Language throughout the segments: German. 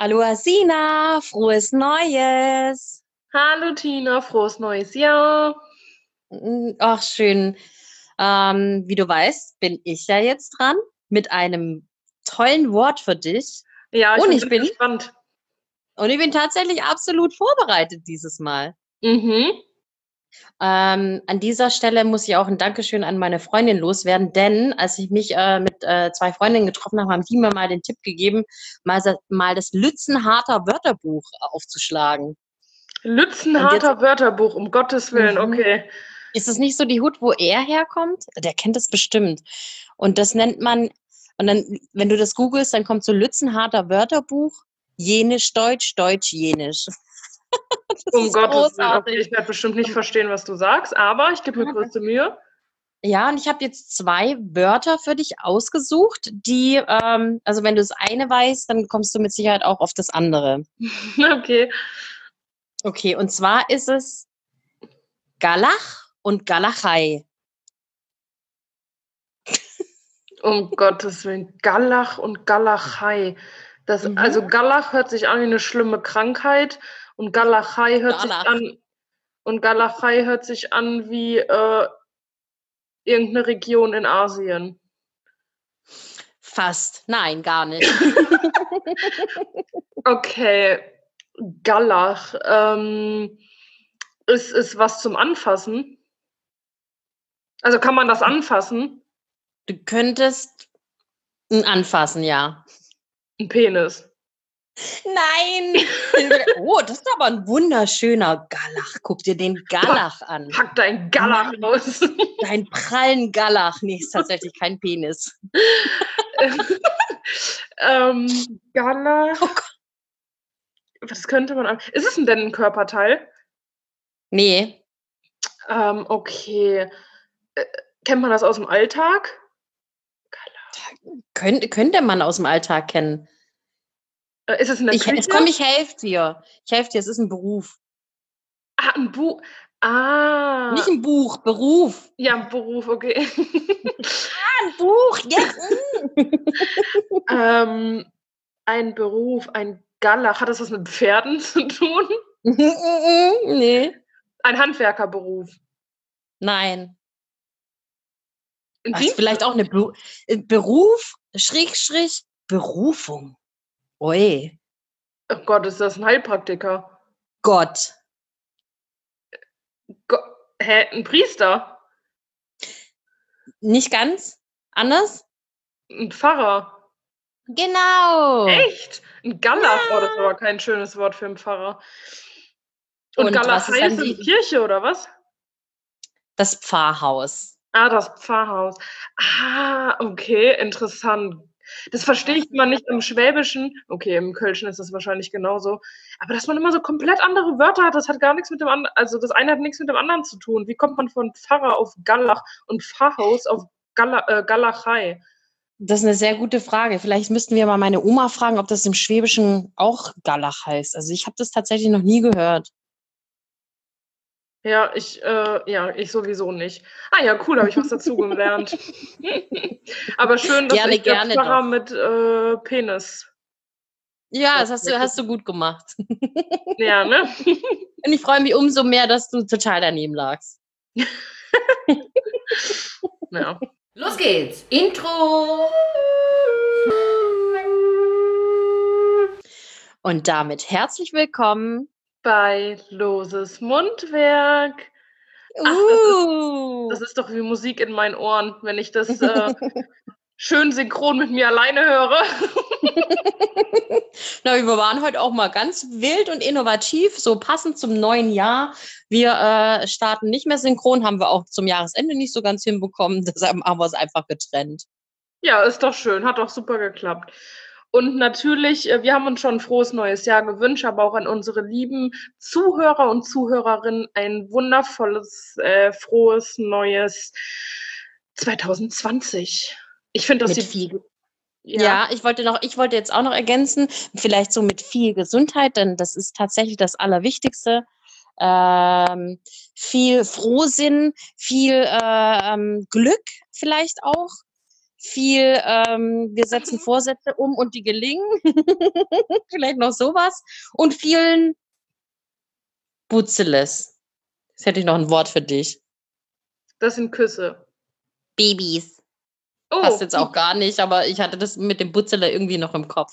Hallo Asina, frohes Neues. Hallo Tina, frohes neues Jahr. Mm, Ach, schön. Ähm, wie du weißt, bin ich ja jetzt dran mit einem tollen Wort für dich. Ja, ich, Und bin ich bin- gespannt. Und ich bin tatsächlich absolut vorbereitet dieses Mal. Mhm. Ähm, an dieser Stelle muss ich auch ein Dankeschön an meine Freundin loswerden, denn als ich mich äh, mit äh, zwei Freundinnen getroffen habe, haben die mir mal den Tipp gegeben, mal, mal das Lützenharter Wörterbuch aufzuschlagen. Lützenharter Wörterbuch, um Gottes Willen, Mhm. okay. Ist es nicht so die Hut, wo er herkommt? Der kennt das bestimmt. Und das nennt man, und dann, wenn du das googelst, dann kommt so Lützenharter Wörterbuch, Jenisch Deutsch, Deutsch Um Gottes Willen. ich werde bestimmt nicht verstehen, was du sagst, aber ich gebe mir größte Mühe. Ja, und ich habe jetzt zwei Wörter für dich ausgesucht, die, ähm, also wenn du das eine weißt, dann kommst du mit Sicherheit auch auf das andere. Okay. Okay, und zwar ist es Galach und Galachei. Um Gottes Willen. Gallach und Gallachei. Das, Mhm. Also Gallach hört sich an wie eine schlimme Krankheit und Gallachei hört Gallach. sich an und Gallachei hört sich an wie äh, irgendeine Region in Asien. Fast. Nein, gar nicht. Okay, Gallach. Ähm, ist, ist was zum Anfassen? Also kann man das anfassen? Du könntest ihn anfassen, ja. Ein Penis. Nein! oh, das ist aber ein wunderschöner Galach. Guck dir den Galach an. Pack dein Gallach raus. Dein prallen Galach. Nee, ist tatsächlich kein Penis. ähm, Gallach. Oh. Was könnte man an. Ist es denn ein Körperteil? Nee, Ähm, okay. Äh, kennt man das aus dem Alltag? könnte, könnte man aus dem Alltag kennen. Äh, ist es in der Ich, Küche? jetzt komm, ich helfe dir. Ich helfe dir, es ist ein Beruf. ah, ein Buch. Ah. Nicht ein Buch, Beruf. ja, ein Beruf, okay. Ein Buch, jetzt. ähm, ein Beruf, ein Gallach. Hat das was mit Pferden zu tun? nee. Ein Handwerkerberuf. Nein. Ach, Dienst- vielleicht auch eine Be äh, Beruf, Schrägstrich, Berufung. Ui, Oh Gott, ist das ein Heilpraktiker? Gott. Go Hä, ein Priester? Nicht ganz? Anders? Ein Pfarrer? Genau. Echt? Ein Gallach? Oh, das ist aber kein schönes Wort für einen Pfarrer. Und, Und Gallach heißt die- Kirche, oder was? Das Pfarrhaus. Ah, das Pfarrhaus. Ah, okay, interessant. Das verstehe ich immer nicht im Schwäbischen. Okay, im Kölschen ist das wahrscheinlich genauso. Aber dass man immer so komplett andere Wörter hat, das hat gar nichts mit dem anderen, also das eine hat nichts mit dem anderen zu tun. Wie kommt man von Pfarrer auf Gallach und Pfarrhaus auf Galla, äh, Gallachei? Das ist eine sehr gute Frage. Vielleicht müssten wir mal meine Oma fragen, ob das im Schwäbischen auch Gallach heißt. Also ich habe das tatsächlich noch nie gehört. Ja, ich, äh, ja, ich sowieso nicht. Ah ja, cool, habe ich was dazugelernt. Aber schön, dass Gerne, ich der gerne Pfarrer doch. mit äh, Penis. Ja, das hast du, hast du gut gemacht. Ja, ne? Und ich freue mich umso mehr, dass du total daneben lagst. Ja. Los geht's. Intro. Und damit herzlich willkommen. Bei Loses Mundwerk. Ach, das ist- Uh. Das ist doch wie Musik in meinen Ohren, wenn ich das äh, schön synchron mit mir alleine höre. Na, wir waren heute auch mal ganz wild und innovativ, so passend zum neuen Jahr. Wir äh, starten nicht mehr synchron, haben wir auch zum Jahresende nicht so ganz hinbekommen. Deshalb haben wir es einfach getrennt. Ja, ist doch schön, hat doch super geklappt. Und natürlich, äh, wir haben uns schon ein frohes neues Jahr gewünscht, aber auch an unsere lieben Zuhörer und Zuhörerinnen ein wundervolles, äh, frohes neues 2020. Ich finde, dass Mit viel, ja. ich wollte noch, ich wollte jetzt auch noch ergänzen, vielleicht so mit viel Gesundheit, denn das ist tatsächlich das Allerwichtigste. Ähm, viel Frohsinn, viel äh, ähm, Glück vielleicht auch. Viel, ähm, wir setzen Vorsätze um und die gelingen. Vielleicht noch sowas. Und vielen Butzeles. Jetzt hätte ich noch ein Wort für dich. Das sind Küsse. Babys. Oh, Passt jetzt auch gar nicht, aber ich hatte das mit dem Butzele irgendwie noch im Kopf.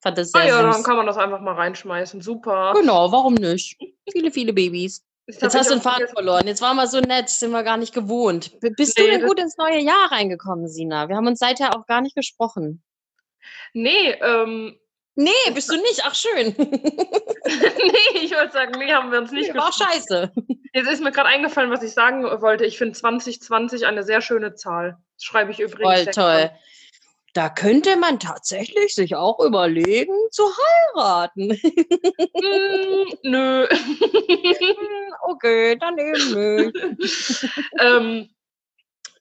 Fand das sehr Ah ja, dann süß. kann man das einfach mal reinschmeißen. Super. Genau, warum nicht? Viele, viele Babys. Jetzt Jetzt hast du den Faden vergessen. verloren. Jetzt waren wir so nett, sind wir gar nicht gewohnt. Bist du Nee, denn das- gut ins neue Jahr reingekommen, Sina? Wir haben uns seither auch gar nicht gesprochen. Nee, ähm, Nee, bist du nicht? Ach, schön. nee, ich wollte sagen, nee, haben wir uns nicht War gesprochen. scheiße. Jetzt ist mir gerade eingefallen, was ich sagen wollte. Ich finde 2020 eine sehr schöne Zahl. Das schreibe ich übrigens. Voll toll. Da könnte man tatsächlich sich auch überlegen, zu heiraten. Hm, nö. Okay, dann eben nicht. ähm,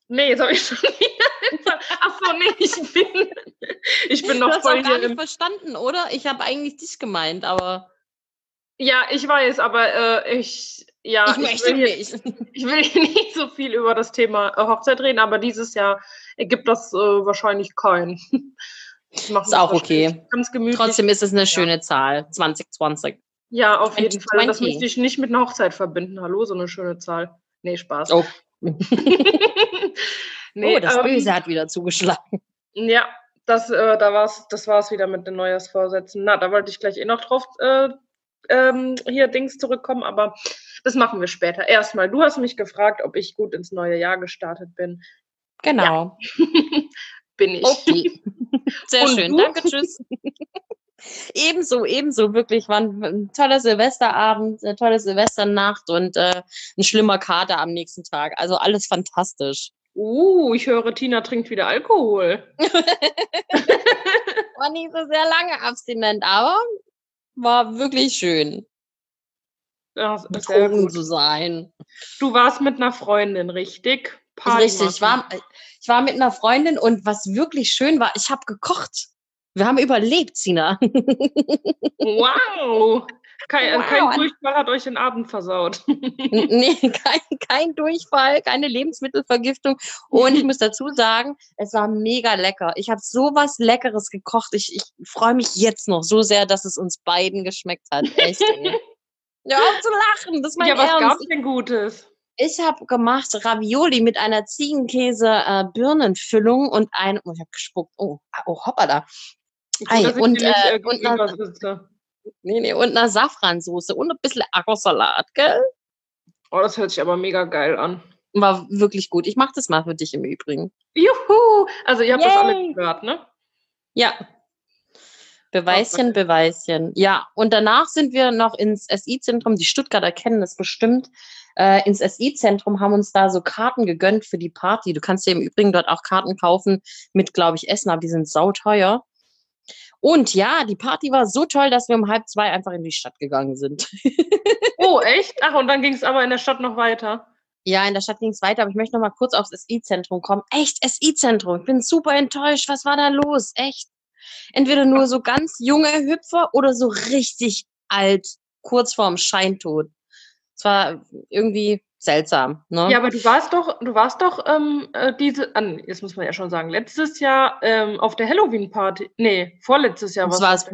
nee, jetzt habe ich schon wieder. Ach so, nee, ich bin, ich bin Du noch hast voll auch gar nicht verstanden, oder? Ich habe eigentlich dich gemeint, aber Ja, ich weiß, aber äh, ich. Ja, ich möchte will hier, nicht. ich will nicht so viel über das Thema äh, Hochzeit reden, aber dieses Jahr ergibt das äh, wahrscheinlich kein. Ich mach Ist auch okay. Ganz gemütlich. Trotzdem ist es eine schöne Zahl. 2020. Ja, auf jeden Fall. Das 2020. müsste ich nicht mit einer Hochzeit verbinden. Hallo, so eine schöne Zahl. Nee, Spaß. Oh, nee, oh das ähm, Böse hat wieder zugeschlagen. Ja, das, äh, da war's, das war's wieder mit den Neujahrsvorsätzen. Na, da wollte ich gleich eh noch drauf äh, ähm, hier Dings zurückkommen, aber das machen wir später. Erstmal, du hast mich gefragt, ob ich gut ins neue Jahr gestartet bin. Genau. bin ich. Okay. Sehr Und schön. du? Danke, tschüss. ebenso, ebenso. Wirklich war ein, ein toller Silvesterabend, eine tolle Silvesternacht und äh, ein schlimmer Kater am nächsten Tag. Also alles fantastisch. Uh, ich höre, Tina trinkt wieder Alkohol. War nicht so sehr lange abstinent, aber war wirklich schön, Ja, betrogen zu sein. Du warst mit einer Freundin, richtig? Party richtig. Ich war, ich war mit einer Freundin und was wirklich schön war, ich habe gekocht. Wir haben überlebt, Sina. Wow! Kein, äh, Wow, kein Durchfall hat euch den Abend versaut. nee, kein, kein Durchfall, keine Lebensmittelvergiftung. Und ich muss dazu sagen, es war mega lecker. Ich habe sowas Leckeres gekocht. Ich, ich freue mich jetzt noch so sehr, dass es uns beiden geschmeckt hat. Echt. Ja, auf zu lachen. Das ist mein ja, was Ernst. gab's denn Gutes? Ich habe gemacht Ravioli mit einer Ziegenkäse-Birnenfüllung und ein, oh, ich habe gespuckt. Oh, oh, hoppala. Ei, und, äh, äh, und sitze. Nee, nee, und einer Safransoße und ein bisschen Ackersalat, gell? Oh, das hört sich aber mega geil an. War wirklich gut. Ich mache das mal für dich im Übrigen. Juhu! Also ihr habt das alle Yay! gehört, ne? Ja. Beweischen, Beweischen. Ja, und danach sind wir noch ins SI-Zentrum. Die Stuttgarter kennen das bestimmt. Äh, ins SI-Zentrum haben uns da so Karten gegönnt für die Party. Du kannst dir im Übrigen dort auch Karten kaufen mit, glaube ich, Essen, aber die sind sauteuer. Und ja, die Party war so toll, dass wir um halb zwei einfach in die Stadt gegangen sind. Oh, echt? Ach, und dann ging es aber in der Stadt noch weiter. Ja, in der Stadt ging es weiter, aber ich möchte noch mal kurz aufs SI-Zentrum kommen. Echt, SI-Zentrum. Ich bin super enttäuscht. Was war da los? Echt. Entweder nur so ganz junge Hüpfer oder so richtig alt, kurz vorm Scheintod. Es war irgendwie seltsam. Ne? Ja, aber du warst doch, du warst doch ähm, äh, diese, an, jetzt muss man ja schon sagen, letztes Jahr ähm, auf der Halloween-Party. Nee, vorletztes Jahr war es,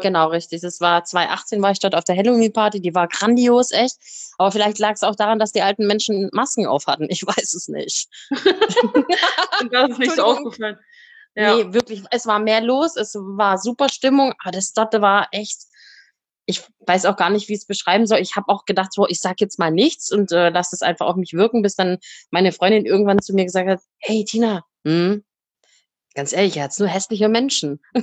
genau richtig. Das war 2018 war ich dort auf der Halloween-Party. Die war grandios, echt. Aber vielleicht lag es auch daran, dass die alten Menschen Masken auf hatten. Ich weiß es nicht. Und das ist nicht so aufgefallen. Ja. Nee, wirklich, es war mehr los, es war super Stimmung, aber das dort war echt, ich weiß auch gar nicht, wie ich es beschreiben soll. Ich habe auch gedacht, so, ich sag jetzt mal nichts und äh, lass es einfach auf mich wirken, bis dann meine Freundin irgendwann zu mir gesagt hat, hey Tina, hm, ganz ehrlich, er hat's nur hässliche Menschen.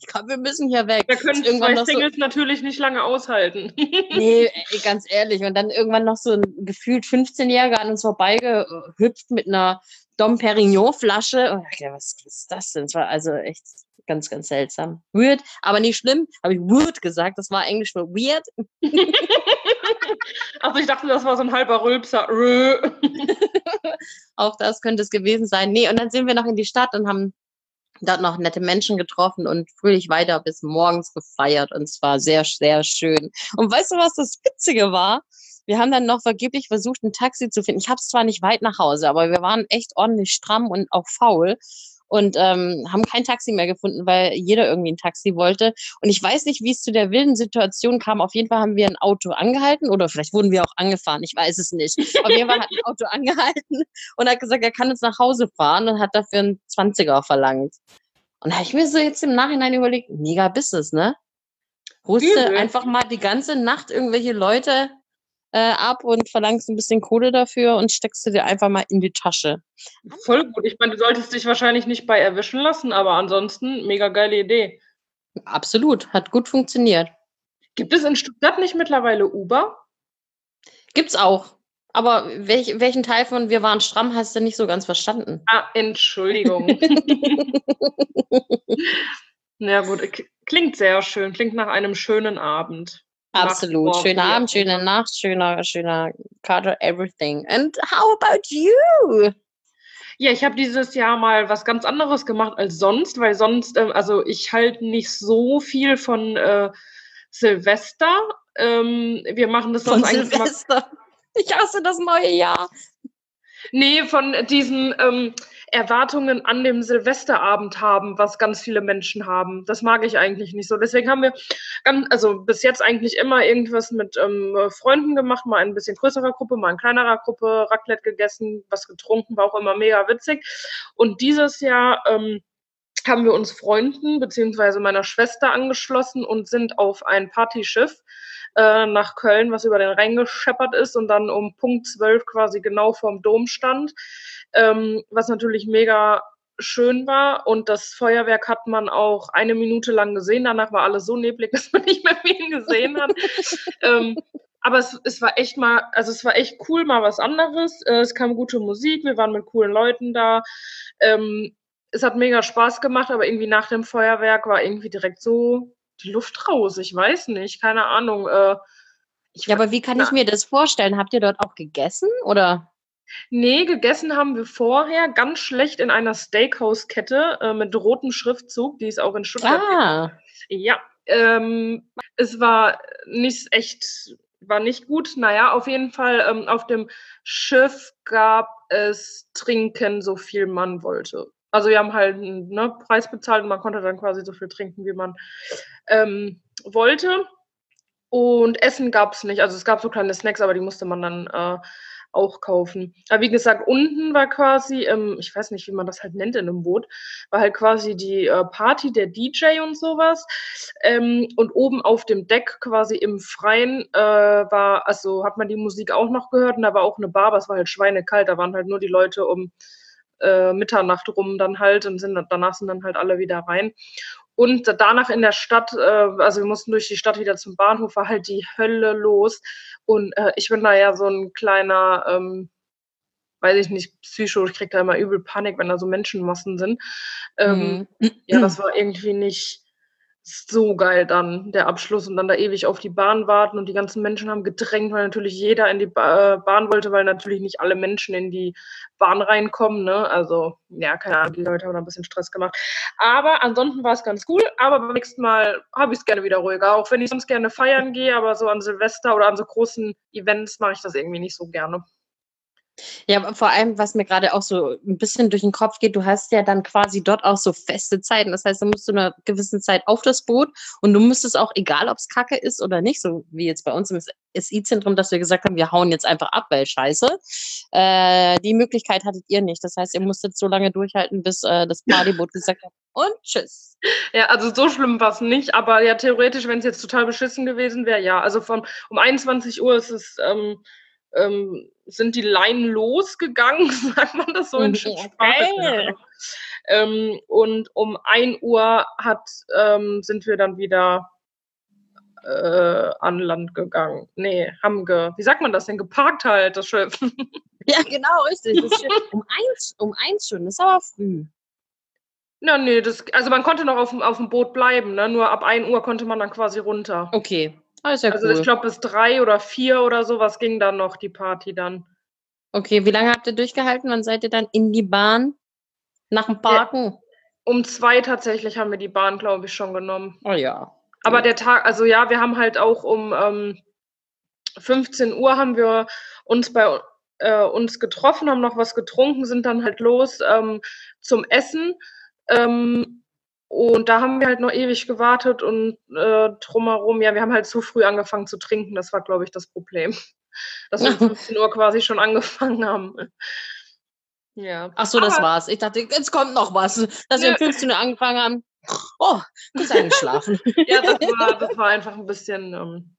ich glaube, wir müssen hier weg. Da können Irgendwann zwei noch so- Singles natürlich nicht lange aushalten. Nee, ey, ganz ehrlich. Und dann irgendwann noch so ein gefühlt 15-Jähriger an uns vorbeigehüpft mit einer Dom Perignon-Flasche. Und ich dachte, was ist das denn? Es war also echt ganz, ganz seltsam. Weird, aber nicht schlimm. Habe ich weird gesagt. Das war Englisch für weird. Also ich dachte, das war so ein halber Rülpser. Auch das könnte es gewesen sein. Nee, und dann sind wir noch in die Stadt und haben dort noch nette Menschen getroffen und fröhlich weiter bis morgens gefeiert. Und es war sehr, sehr schön. Und weißt du, was das Witzige war? wir haben dann noch vergeblich versucht, ein Taxi zu finden. Ich habe es zwar nicht weit nach Hause, aber wir waren echt ordentlich stramm und auch faul und ähm, haben kein Taxi mehr gefunden, weil jeder irgendwie ein Taxi wollte. Und ich weiß nicht, wie es zu der wilden Situation kam. Auf jeden Fall haben wir ein Auto angehalten oder vielleicht wurden wir auch angefahren, ich weiß es nicht. Auf jeden Fall hat ein Auto angehalten und hat gesagt, er kann uns nach Hause fahren und hat dafür einen 20er verlangt. Und da habe ich mir so jetzt im Nachhinein überlegt, mega Business, ne? Du einfach mal die ganze Nacht irgendwelche Leute äh, ab und verlangst ein bisschen Kohle dafür und steckst du dir einfach mal in die Tasche. Voll gut. Ich meine, du solltest dich wahrscheinlich nicht bei erwischen lassen, aber ansonsten mega geile Idee. Absolut, hat gut funktioniert. Gibt es in Stuttgart nicht mittlerweile Uber? Gibt's auch. Aber welch, welchen Teil von Wir waren stramm hast du nicht so ganz verstanden? Ah, Entschuldigung. ja gut, klingt sehr schön, klingt nach einem schönen Abend. Absolut. Schöner Abend, schöne Nacht, schöner, schöner Kater, everything. And how about you? Ja, ich habe dieses Jahr mal was ganz anderes gemacht als sonst, weil sonst, äh, also ich halte nicht so viel von äh, Silvester. Ähm, wir machen das von Silvester. Ich hasse das neue Jahr. Nee, von diesen ähm, Erwartungen an dem Silvesterabend haben, was ganz viele Menschen haben. Das mag ich eigentlich nicht so. Deswegen haben wir also bis jetzt eigentlich immer irgendwas mit ähm, Freunden gemacht, mal ein bisschen größerer Gruppe, mal in kleinerer Gruppe, Raclette gegessen, was getrunken, war auch immer mega witzig. Und dieses Jahr ähm, haben wir uns Freunden beziehungsweise meiner Schwester angeschlossen und sind auf ein Partyschiff äh, nach Köln, was über den Rhein gescheppert ist und dann um Punkt 12 quasi genau vorm Dom stand ähm, was natürlich mega schön war. Und das Feuerwerk hat man auch eine Minute lang gesehen. Danach war alles so neblig, dass man nicht mehr viel gesehen hat. ähm, aber es, es war echt mal, also es war echt cool, mal was anderes. Äh, es kam gute Musik, wir waren mit coolen Leuten da. Ähm, es hat mega Spaß gemacht, aber irgendwie nach dem Feuerwerk war irgendwie direkt so die Luft raus. Ich weiß nicht, keine Ahnung. Äh, ja, aber wie kann ich mir das vorstellen? Habt ihr dort auch gegessen oder? Nee, gegessen haben wir vorher ganz schlecht in einer Steakhouse-Kette äh, mit rotem Schriftzug, die ist auch in Stuttgart. Ah. Ja, ähm, es war nicht echt, war nicht gut. Naja, auf jeden Fall ähm, auf dem Schiff gab es Trinken, so viel man wollte. Also wir haben halt einen ne, Preis bezahlt und man konnte dann quasi so viel trinken, wie man ähm, wollte. Und Essen gab es nicht. Also es gab so kleine Snacks, aber die musste man dann äh, auch kaufen. Aber wie gesagt, unten war quasi, ähm, ich weiß nicht, wie man das halt nennt in einem Boot, war halt quasi die äh, Party, der DJ und sowas. Ähm, und oben auf dem Deck quasi im Freien äh, war, also hat man die Musik auch noch gehört und da war auch eine Bar, aber es war halt schweinekalt, da waren halt nur die Leute um äh, Mitternacht rum dann halt und sind danach sind dann halt alle wieder rein. Und danach in der Stadt, äh, also wir mussten durch die Stadt wieder zum Bahnhof, war halt die Hölle los. Und äh, ich bin da ja so ein kleiner, ähm, weiß ich nicht, Psycho, ich krieg da immer übel Panik, wenn da so Menschenmassen sind. Ähm, mhm. Ja, das war irgendwie nicht, so geil dann, der Abschluss und dann da ewig auf die Bahn warten und die ganzen Menschen haben gedrängt, weil natürlich jeder in die ba äh, Bahn wollte, weil natürlich nicht alle Menschen in die Bahn reinkommen, ne? Also, ja, keine Ahnung, die Leute haben da ein bisschen Stress gemacht. Aber ansonsten war es ganz cool, aber beim nächsten Mal habe ich es gerne wieder ruhiger, auch wenn ich sonst gerne feiern gehe, aber so an Silvester oder an so großen Events mache ich das irgendwie nicht so gerne. Ja, vor allem, was mir gerade auch so ein bisschen durch den Kopf geht, du hast ja dann quasi dort auch so feste Zeiten. Das heißt, du musst zu einer gewissen Zeit auf das Boot und du müsstest auch, egal ob es Kacke ist oder nicht, so wie jetzt bei uns im SI-Zentrum, dass wir gesagt haben, wir hauen jetzt einfach ab, weil scheiße. Äh, die Möglichkeit hattet ihr nicht. Das heißt, ihr musstet so lange durchhalten, bis äh, das Partyboot gesagt hat, und tschüss. Ja, also so schlimm war es nicht, aber ja, theoretisch, wenn es jetzt total beschissen gewesen wäre, ja. Also von um 21 Uhr ist es. Ähm, ähm, sind die Leinen losgegangen, sagt man das so in Sprache. Ähm, und um 1 Uhr hat, ähm, sind wir dann wieder äh, an Land gegangen. Nee, haben ge, wie sagt man das denn? Geparkt halt, das Schiff. Ja, genau, richtig. um eins, um eins schon, das ist aber früh. Ja, nee, das, also man konnte noch auf, auf dem Boot bleiben, ne? nur ab 1 Uhr konnte man dann quasi runter. Okay, Ah, ist ja also cool. ich glaube, bis drei oder vier oder sowas ging dann noch die Party dann. Okay, wie lange habt ihr durchgehalten? Wann seid ihr dann in die Bahn? Nach dem Parken? Ja, um zwei tatsächlich haben wir die Bahn, glaube ich, schon genommen. Oh ja. Aber der Tag, also ja, wir haben halt auch um ähm, 15 Uhr haben wir uns bei äh, uns getroffen, haben noch was getrunken, sind dann halt los ähm, zum Essen. Ähm, und da haben wir halt noch ewig gewartet und äh, drumherum, ja, wir haben halt zu früh angefangen zu trinken. Das war, glaube ich, das Problem. Dass wir um 15 Uhr quasi schon angefangen haben. Ja. Ach so, das Aber, war's. Ich dachte, jetzt kommt noch was. Dass wir um 15 Uhr angefangen haben. Oh, kurz eingeschlafen. ja, das war, das war einfach ein bisschen, ähm,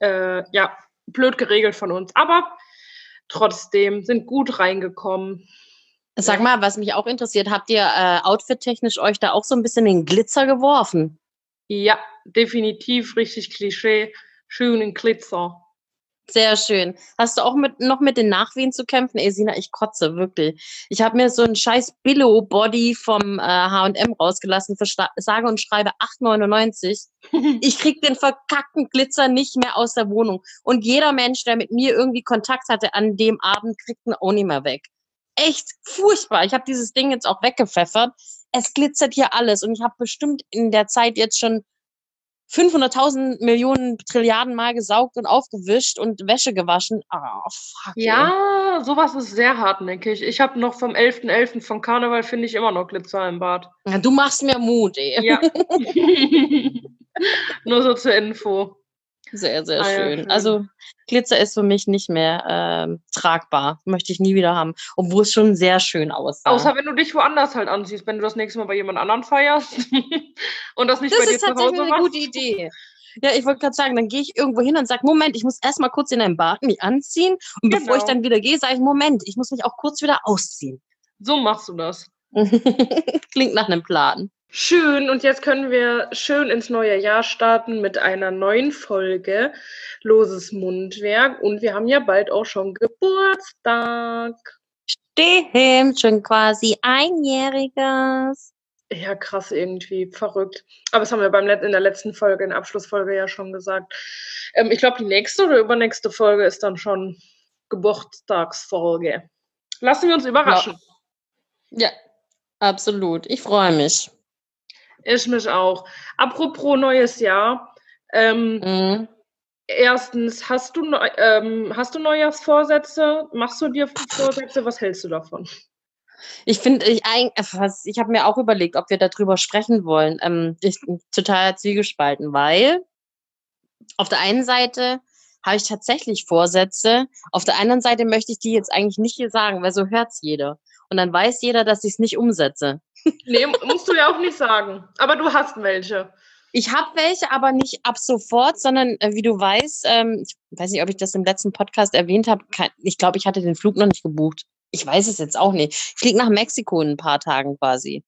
äh, ja, blöd geregelt von uns. Aber trotzdem sind gut reingekommen. Sag mal, was mich auch interessiert, habt ihr äh, outfit-technisch euch da auch so ein bisschen den Glitzer geworfen? Ja, definitiv richtig Klischee. Schönen Glitzer. Sehr schön. Hast du auch mit, noch mit den Nachwehen zu kämpfen? Ey, Sina, ich kotze, wirklich. Ich habe mir so ein scheiß Billo-Body vom äh, H&M rausgelassen für sage und schreibe 8,99. ich krieg den verkackten Glitzer nicht mehr aus der Wohnung. Und jeder Mensch, der mit mir irgendwie Kontakt hatte an dem Abend, kriegt ihn auch nicht mehr weg. Echt furchtbar. Ich habe dieses Ding jetzt auch weggepfeffert. Es glitzert hier alles. Und ich habe bestimmt in der Zeit jetzt schon 500.000 Millionen Trilliarden Mal gesaugt und aufgewischt und Wäsche gewaschen. Ah, oh, fuck. Ja, ey. sowas ist sehr hartnäckig. Ich habe noch vom 11.11. .11. vom Karneval, finde ich immer noch Glitzer im Bad. Ja, du machst mir Mut, ey. Ja. Nur so zur Info. Sehr, sehr ah, schön. Also Glitzer ist für mich nicht mehr ähm, tragbar. Möchte ich nie wieder haben. Obwohl es schon sehr schön aussah. Außer wenn du dich woanders halt anziehst, wenn du das nächste Mal bei jemand anderen feierst und das nicht das bei dir zu Hause Das ist tatsächlich eine gute Idee. Ja, ich wollte gerade sagen, dann gehe ich irgendwo hin und sage, Moment, ich muss erstmal kurz in ein Bad mich anziehen. Und genau. bevor ich genau. dann wieder gehe, sage ich, Moment, ich muss mich auch kurz wieder ausziehen. So machst du das. Klingt nach einem Plan. Schön, und jetzt können wir schön ins neue Jahr starten mit einer neuen Folge Loses Mundwerk. Und wir haben ja bald auch schon Geburtstag. Stimmt, schon quasi einjähriges. Ja, krass, irgendwie verrückt. Aber das haben wir beim Let in der letzten Folge, in der Abschlussfolge ja schon gesagt. Ähm, ich glaube, die nächste oder übernächste Folge ist dann schon Geburtstagsfolge. Lassen wir uns überraschen. Ja, ja absolut. Ich freue mich. Ich mich auch. Apropos neues Jahr. Ähm, mhm. Erstens, hast du, ähm, hast du Neujahrsvorsätze? Machst du dir Vorsätze? Was hältst du davon? Ich finde, ich, ich habe mir auch überlegt, ob wir darüber sprechen wollen. Ähm, ich bin total zwiegespalten, weil auf der einen Seite habe ich tatsächlich Vorsätze, auf der anderen Seite möchte ich die jetzt eigentlich nicht hier sagen, weil so hört es jeder. Und dann weiß jeder, dass ich es nicht umsetze. Nee, musst du ja auch nicht sagen. Aber du hast welche. Ich habe welche, aber nicht ab sofort, sondern äh, wie du weißt, ähm, ich weiß nicht, ob ich das im letzten Podcast erwähnt habe. Ich glaube, ich hatte den Flug noch nicht gebucht. Ich weiß es jetzt auch nicht. Ich fliege nach Mexiko in ein paar Tagen quasi.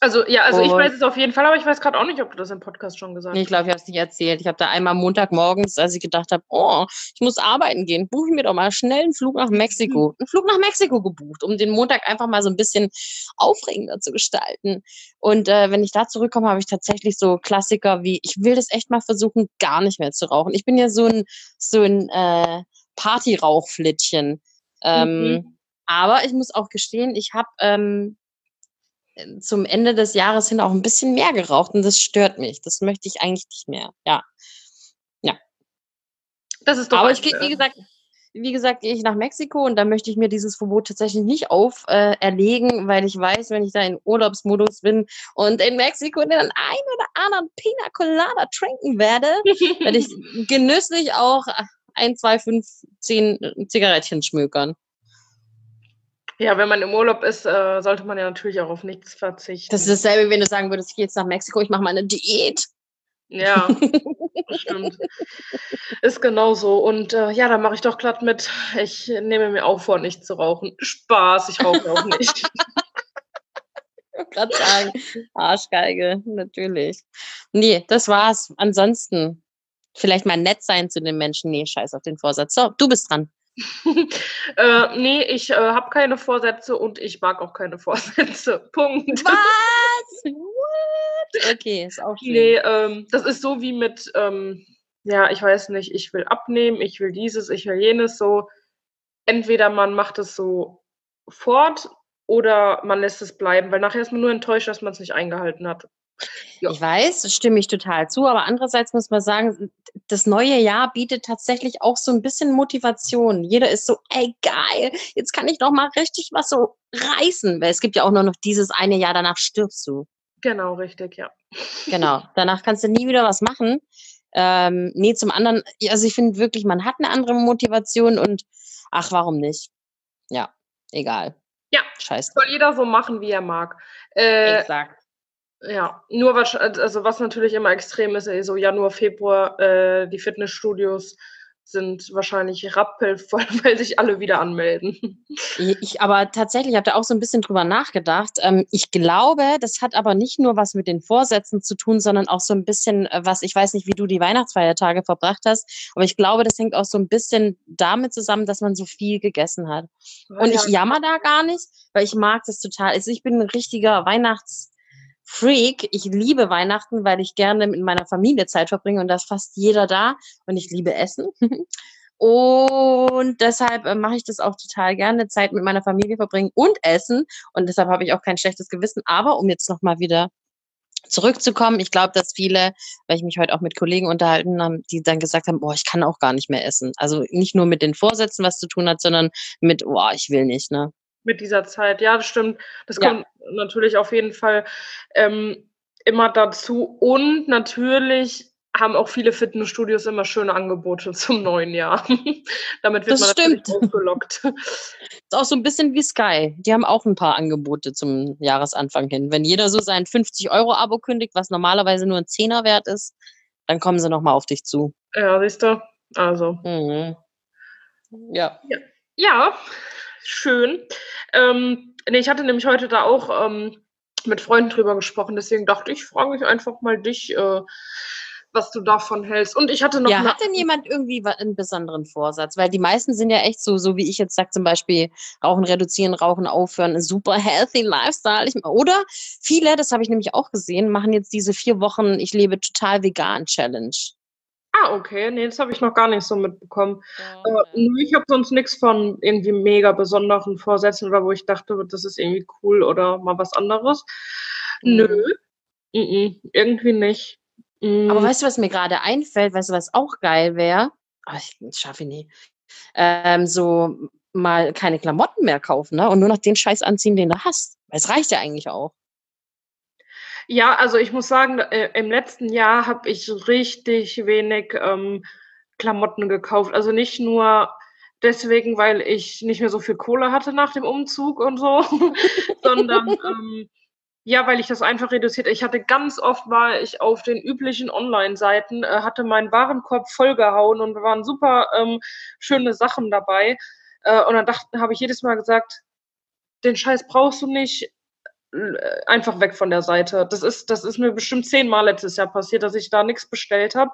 Also ja, also ich weiß es auf jeden Fall, aber ich weiß gerade auch nicht, ob du das im Podcast schon gesagt hast. Nee, ich glaube, ich habe es nicht erzählt. Ich habe da einmal Montagmorgens, als ich gedacht habe, oh, ich muss arbeiten gehen, buche ich mir doch mal schnell einen Flug nach Mexiko. Einen Flug nach Mexiko gebucht, um den Montag einfach mal so ein bisschen aufregender zu gestalten. Und äh, wenn ich da zurückkomme, habe ich tatsächlich so Klassiker wie, ich will das echt mal versuchen, gar nicht mehr zu rauchen. Ich bin ja so ein, so ein äh, Partyrauchflittchen. Ähm, mhm. Aber ich muss auch gestehen, ich habe ähm, zum Ende des Jahres hin auch ein bisschen mehr geraucht und das stört mich. Das möchte ich eigentlich nicht mehr. Ja. Ja. Das ist doch Aber ich gehe, wie gesagt, wie gesagt, gehe ich nach Mexiko und da möchte ich mir dieses Verbot tatsächlich nicht auferlegen, äh, weil ich weiß, wenn ich da in Urlaubsmodus bin und in Mexiko den einen oder anderen Pina Colada trinken werde, werde ich genüsslich auch ein, zwei, fünf, zehn Zigarettchen schmökern. Ja, wenn man im Urlaub ist, äh, sollte man ja natürlich auch auf nichts verzichten. Das ist dasselbe, wenn du sagen würdest, ich gehe jetzt nach Mexiko, ich mache mal eine Diät. Ja, stimmt. Ist genau so. Und äh, ja, da mache ich doch glatt mit. Ich nehme mir auch vor, nicht zu rauchen. Spaß, ich rauche auch nicht. gerade sagen, Arschgeige, natürlich. Nee, das war's. Ansonsten vielleicht mal nett sein zu den Menschen. Nee, scheiß auf den Vorsatz. So, du bist dran. Äh, nee, ich äh, habe keine Vorsätze und ich mag auch keine Vorsätze. Punkt. Was? What? Okay, ist auch schön. Nee, ähm, das ist so wie mit, ähm, ja, ich weiß nicht, ich will abnehmen, ich will dieses, ich will jenes so. Entweder man macht es so fort oder man lässt es bleiben, weil nachher ist man nur enttäuscht, dass man es nicht eingehalten hat. Ja. Ich weiß, stimme ich total zu, aber andererseits muss man sagen, das neue Jahr bietet tatsächlich auch so ein bisschen Motivation. Jeder ist so, ey geil, jetzt kann ich doch mal richtig was so reißen, weil es gibt ja auch nur noch dieses eine Jahr, danach stirbst du. Genau, richtig, ja. Genau, danach kannst du nie wieder was machen. Ähm, nee, zum anderen, also ich finde wirklich, man hat eine andere Motivation und ach, warum nicht? Ja, egal. Ja, Scheiße. soll jeder so machen, wie er mag. Äh, Exakt. Ja, nur was, also was natürlich immer extrem ist, so Januar, Februar, äh, die Fitnessstudios sind wahrscheinlich rappelvoll, weil sich alle wieder anmelden. Ich aber tatsächlich habe da auch so ein bisschen drüber nachgedacht. Ähm, ich glaube, das hat aber nicht nur was mit den Vorsätzen zu tun, sondern auch so ein bisschen äh, was, ich weiß nicht, wie du die Weihnachtsfeiertage verbracht hast, aber ich glaube, das hängt auch so ein bisschen damit zusammen, dass man so viel gegessen hat. Und ich jammer da gar nicht, weil ich mag das total. Also ich bin ein richtiger Weihnachtsfreak. Ich liebe Weihnachten, weil ich gerne mit meiner Familie Zeit verbringe und da ist fast jeder da und ich liebe Essen. Und deshalb äh, mache ich das auch total gerne, Zeit mit meiner Familie verbringen und essen. Und deshalb habe ich auch kein schlechtes Gewissen. Aber um jetzt nochmal wieder zurückzukommen, ich glaube, dass viele, weil ich mich heute auch mit Kollegen unterhalten habe, die dann gesagt haben, boah, ich kann auch gar nicht mehr essen. Also nicht nur mit den Vorsätzen was zu tun hat, sondern mit, boah, ich will nicht, ne? Mit dieser Zeit. Ja, das stimmt. Das Ja. kommt natürlich auf jeden Fall ähm, immer dazu. Und natürlich haben auch viele Fitnessstudios immer schöne Angebote zum neuen Jahr. Damit wird Das man stimmt. ausgelockt. Ist auch so ein bisschen wie Sky. Die haben auch ein paar Angebote zum Jahresanfang hin. Wenn jeder so sein 50-Euro-Abo kündigt, was normalerweise nur ein Zehner wert ist, dann kommen sie nochmal auf dich zu. ja, siehst du? Also. Mhm. Ja. Ja, schön. Ähm, nee, ich hatte nämlich heute da auch ähm, mit Freunden drüber gesprochen, deswegen dachte ich, frage ich einfach mal dich, äh, was du davon hältst. Und ich hatte noch Ja, hat denn jemand irgendwie einen besonderen Vorsatz? Weil die meisten sind ja echt so, so wie ich jetzt sage, zum Beispiel Rauchen reduzieren, Rauchen aufhören, ein super healthy Lifestyle. Ich, oder viele, das habe ich nämlich auch gesehen, machen jetzt diese vier Wochen, ich lebe total vegan Challenge. Ah, okay. Nee, das habe ich noch gar nicht so mitbekommen. Äh, nö, ich habe sonst nichts von irgendwie mega besonderen Vorsätzen oder wo ich dachte, das ist irgendwie cool oder mal was anderes. Nö. Mhm. Irgendwie nicht. Mhm. Aber weißt du, was mir gerade einfällt, weißt du, was auch geil wäre? Ich das schaffe ich nie. Ähm, so mal keine Klamotten mehr kaufen, ne? Und nur noch den Scheiß anziehen, den du hast. Weil Es reicht ja eigentlich auch. Ja, also ich muss sagen, äh, im letzten Jahr habe ich richtig wenig ähm, Klamotten gekauft. Also nicht nur deswegen, weil ich nicht mehr so viel Kohle hatte nach dem Umzug und so, sondern ähm, ja, weil ich das einfach reduziert. Ich hatte ganz oft war ich auf den üblichen Online-Seiten, äh, hatte meinen Warenkorb vollgehauen und waren super ähm, schöne Sachen dabei. Äh, und dann habe ich jedes Mal gesagt, den Scheiß brauchst du nicht, einfach weg von der Seite. Das ist, das ist mir bestimmt zehnmal letztes Jahr passiert, dass ich da nichts bestellt habe,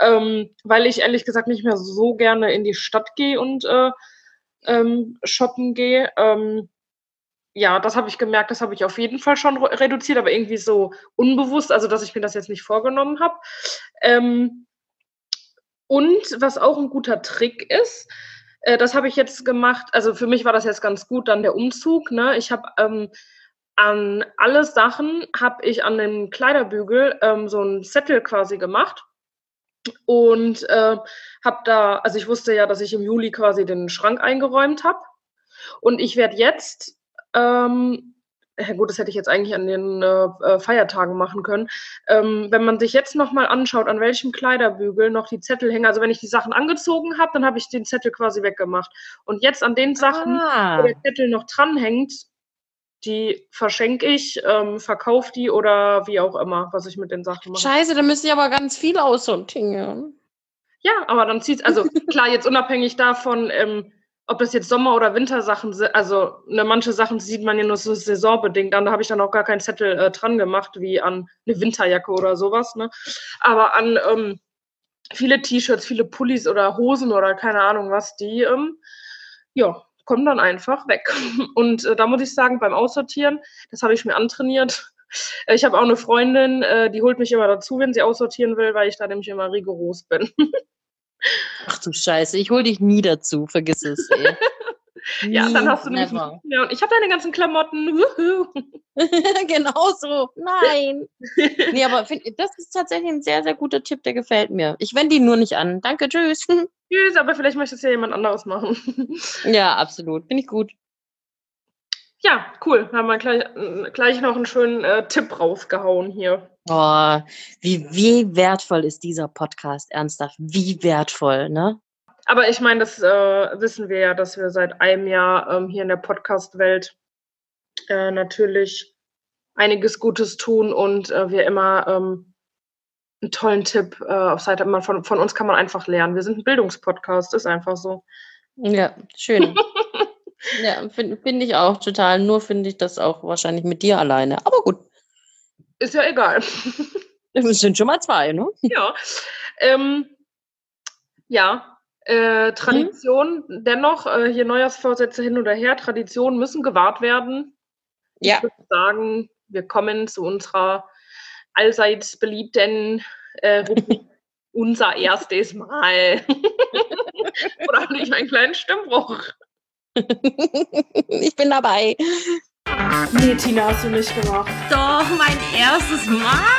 ähm, weil ich ehrlich gesagt nicht mehr so gerne in die Stadt gehe und äh, ähm, shoppen gehe. Ähm, ja, das habe ich gemerkt, das habe ich auf jeden Fall schon re- reduziert, aber irgendwie so unbewusst, also dass ich mir das jetzt nicht vorgenommen habe. Ähm, und was auch ein guter Trick ist, äh, das habe ich jetzt gemacht, also für mich war das jetzt ganz gut, dann der Umzug. Ne? Ich habe ähm, an alle Sachen habe ich an dem Kleiderbügel ähm, so einen Zettel quasi gemacht. Und äh, habe da, also ich wusste ja, dass ich im Juli quasi den Schrank eingeräumt habe und ich werde jetzt, ähm, gut, das hätte ich jetzt eigentlich an den äh, äh, Feiertagen machen können, ähm, wenn man sich jetzt nochmal anschaut, an welchem Kleiderbügel noch die Zettel hängen, also wenn ich die Sachen angezogen habe, dann habe ich den Zettel quasi weggemacht. Und jetzt an den Sachen, wo Ah, der Zettel noch dranhängt, die verschenke ich, ähm, verkaufe die oder wie auch immer, was ich mit den Sachen mache. scheiße, da müsste ich aber ganz viel aussortieren. Ja, aber dann zieht also klar, jetzt unabhängig davon, ähm, ob das jetzt Sommer- oder Wintersachen sind, also ne, manche Sachen sieht man ja nur so saisonbedingt an, da habe ich dann auch gar keinen Zettel äh, dran gemacht, wie an eine Winterjacke oder sowas, ne? Aber an ähm, viele T-Shirts, viele Pullis oder Hosen oder keine Ahnung was, die, ähm, ja, kommen dann einfach weg. Und äh, da muss ich sagen, beim Aussortieren, das habe ich mir antrainiert. Äh, Ich habe auch eine Freundin, äh, die holt mich immer dazu, wenn sie aussortieren will, weil ich da nämlich immer rigoros bin. Ach du Scheiße, ich hol dich nie dazu, vergiss es. Ey. Ja, dann hast du nämlich mehr und ich habe deine ganzen Klamotten. Genau so. Nein. nee, aber find, das ist tatsächlich ein sehr, sehr guter Tipp, der gefällt mir. Ich wende ihn nur nicht an. Danke, tschüss. Tschüss, aber vielleicht möchte es ja jemand anderes machen. ja, absolut. Finde ich gut. Ja, cool. Haben wir gleich, äh, gleich noch einen schönen äh, Tipp rausgehauen hier. Oh, wie, wie wertvoll ist dieser Podcast, ernsthaft? Wie wertvoll, ne? Aber ich meine, das äh, wissen wir ja, dass wir seit einem Jahr ähm, hier in der Podcast-Welt äh, natürlich einiges Gutes tun und äh, wir immer ähm, einen tollen Tipp äh, auf Seite, man, von, von uns kann man einfach lernen. Wir sind ein Bildungspodcast, ist einfach so. Ja, schön. ja, finde find ich auch total. Nur finde ich das auch wahrscheinlich mit dir alleine. Aber gut, Ist ja egal. es sind schon mal zwei, ne? ja. Ähm, ja. Äh, Tradition, dennoch, äh, hier Neujahrsvorsätze hin oder her, Traditionen müssen gewahrt werden. Ja. Ich würde sagen, wir kommen zu unserer allseits beliebten äh, Rubrik Unser erstes Mal. Oder habe ich einen kleinen Stimmbruch? ich bin dabei. Nee, Tina, hast du nicht gemacht. Doch, mein erstes Mal.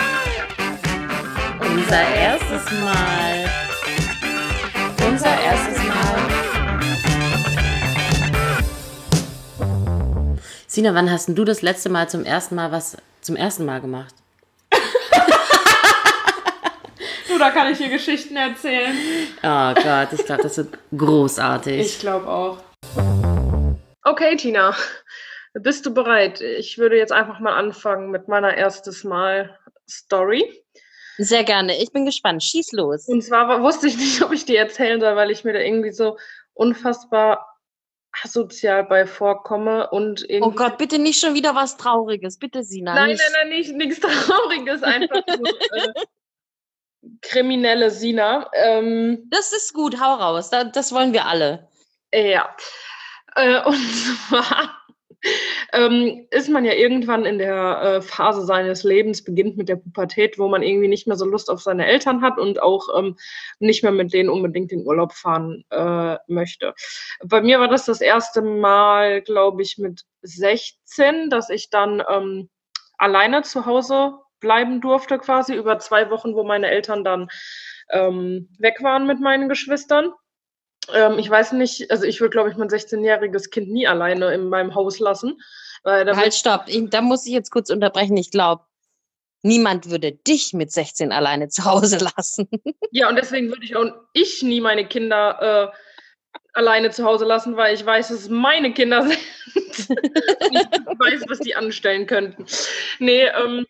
Unser erstes Mal. Unser erstes Mal. Sina, wann hast denn du das letzte Mal zum ersten Mal was zum ersten Mal gemacht? Du, da kann ich dir Geschichten erzählen. Oh Gott, ich glaube, das wird großartig. Ich glaube auch. Okay, Tina, bist du bereit? Ich würde jetzt einfach mal anfangen mit meiner erstes Mal Story. Sehr gerne. Ich bin gespannt. Schieß los. Und zwar war- wusste ich nicht, ob ich die erzählen soll, weil ich mir da irgendwie so unfassbar asozial bei vorkomme und irgendwie. Oh Gott, bitte nicht schon wieder was Trauriges. Bitte, Sina. Nein, nicht. nein, nein, nicht, nichts Trauriges, einfach so, äh, kriminelle Sina. Ähm, Das ist gut, hau raus. Da, das wollen wir alle. Ja. Äh, und zwar ähm, ist man ja irgendwann in der äh, Phase seines Lebens, beginnt mit der Pubertät, wo man irgendwie nicht mehr so Lust auf seine Eltern hat und auch ähm, nicht mehr mit denen unbedingt in Urlaub fahren äh, möchte. Bei mir war das das erste Mal, glaube ich, mit 16, dass ich dann ähm, alleine zu Hause bleiben durfte, quasi über zwei Wochen, wo meine Eltern dann ähm, weg waren mit meinen Geschwistern. Ähm, ich weiß nicht, also ich würde, glaube ich, mein 16-jähriges Kind nie alleine in meinem Haus lassen. Halt, stopp. Ich, da muss ich jetzt kurz unterbrechen. Ich glaube, niemand würde dich mit 16 alleine zu Hause lassen. ja, und deswegen würde ich auch ich nie meine Kinder äh, alleine zu Hause lassen, weil ich weiß, dass es meine Kinder sind. ich weiß, was die anstellen könnten. Nee, ähm,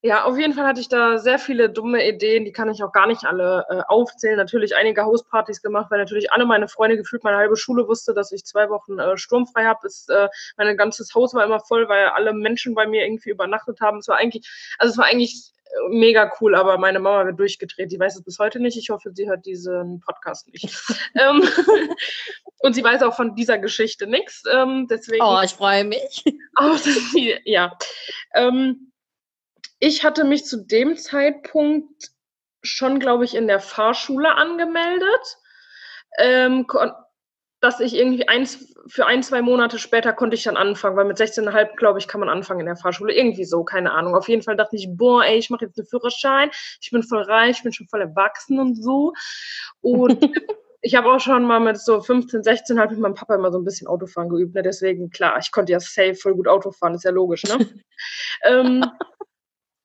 ja, auf jeden Fall hatte ich da sehr viele dumme Ideen, die kann ich auch gar nicht alle äh, aufzählen. Natürlich einige Hauspartys gemacht, weil natürlich alle meine Freunde gefühlt meine halbe Schule wusste, dass ich zwei Wochen äh, sturmfrei habe. Äh, mein ganzes Haus war immer voll, weil alle Menschen bei mir irgendwie übernachtet haben. Es war eigentlich, also es war eigentlich äh, mega cool, aber meine Mama wird durchgedreht. Die weiß es bis heute nicht. Ich hoffe, sie hört diesen Podcast nicht. ähm, und sie weiß auch von dieser Geschichte nichts. Ähm, deswegen Oh, ich freue mich. Außer sie, ja. Ähm, ich hatte mich zu dem Zeitpunkt schon, glaube ich, in der Fahrschule angemeldet. Ähm, dass ich irgendwie eins, für ein, zwei Monate später konnte ich dann anfangen, weil mit 16,5, glaube ich, kann man anfangen in der Fahrschule. Irgendwie so, keine Ahnung. Auf jeden Fall dachte ich, boah, ey, ich mache jetzt einen Führerschein, ich bin voll reich, ich bin schon voll erwachsen und so. Und ich habe auch schon mal mit so 15, 16 halt mit meinem Papa immer so ein bisschen Autofahren geübt. Ne? Deswegen, klar, ich konnte ja safe voll gut Auto fahren, ist ja logisch, ne? ähm,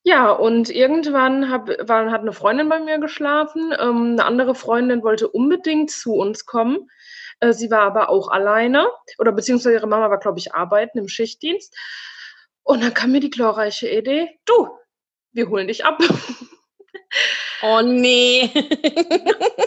ja, und irgendwann hab, war, hat eine Freundin bei mir geschlafen. Ähm, eine andere Freundin wollte unbedingt zu uns kommen. Äh, sie war aber auch alleine. Oder beziehungsweise ihre Mama war, glaube ich, arbeiten im Schichtdienst. Und dann kam mir die glorreiche Idee, du, wir holen dich ab. Oh nee.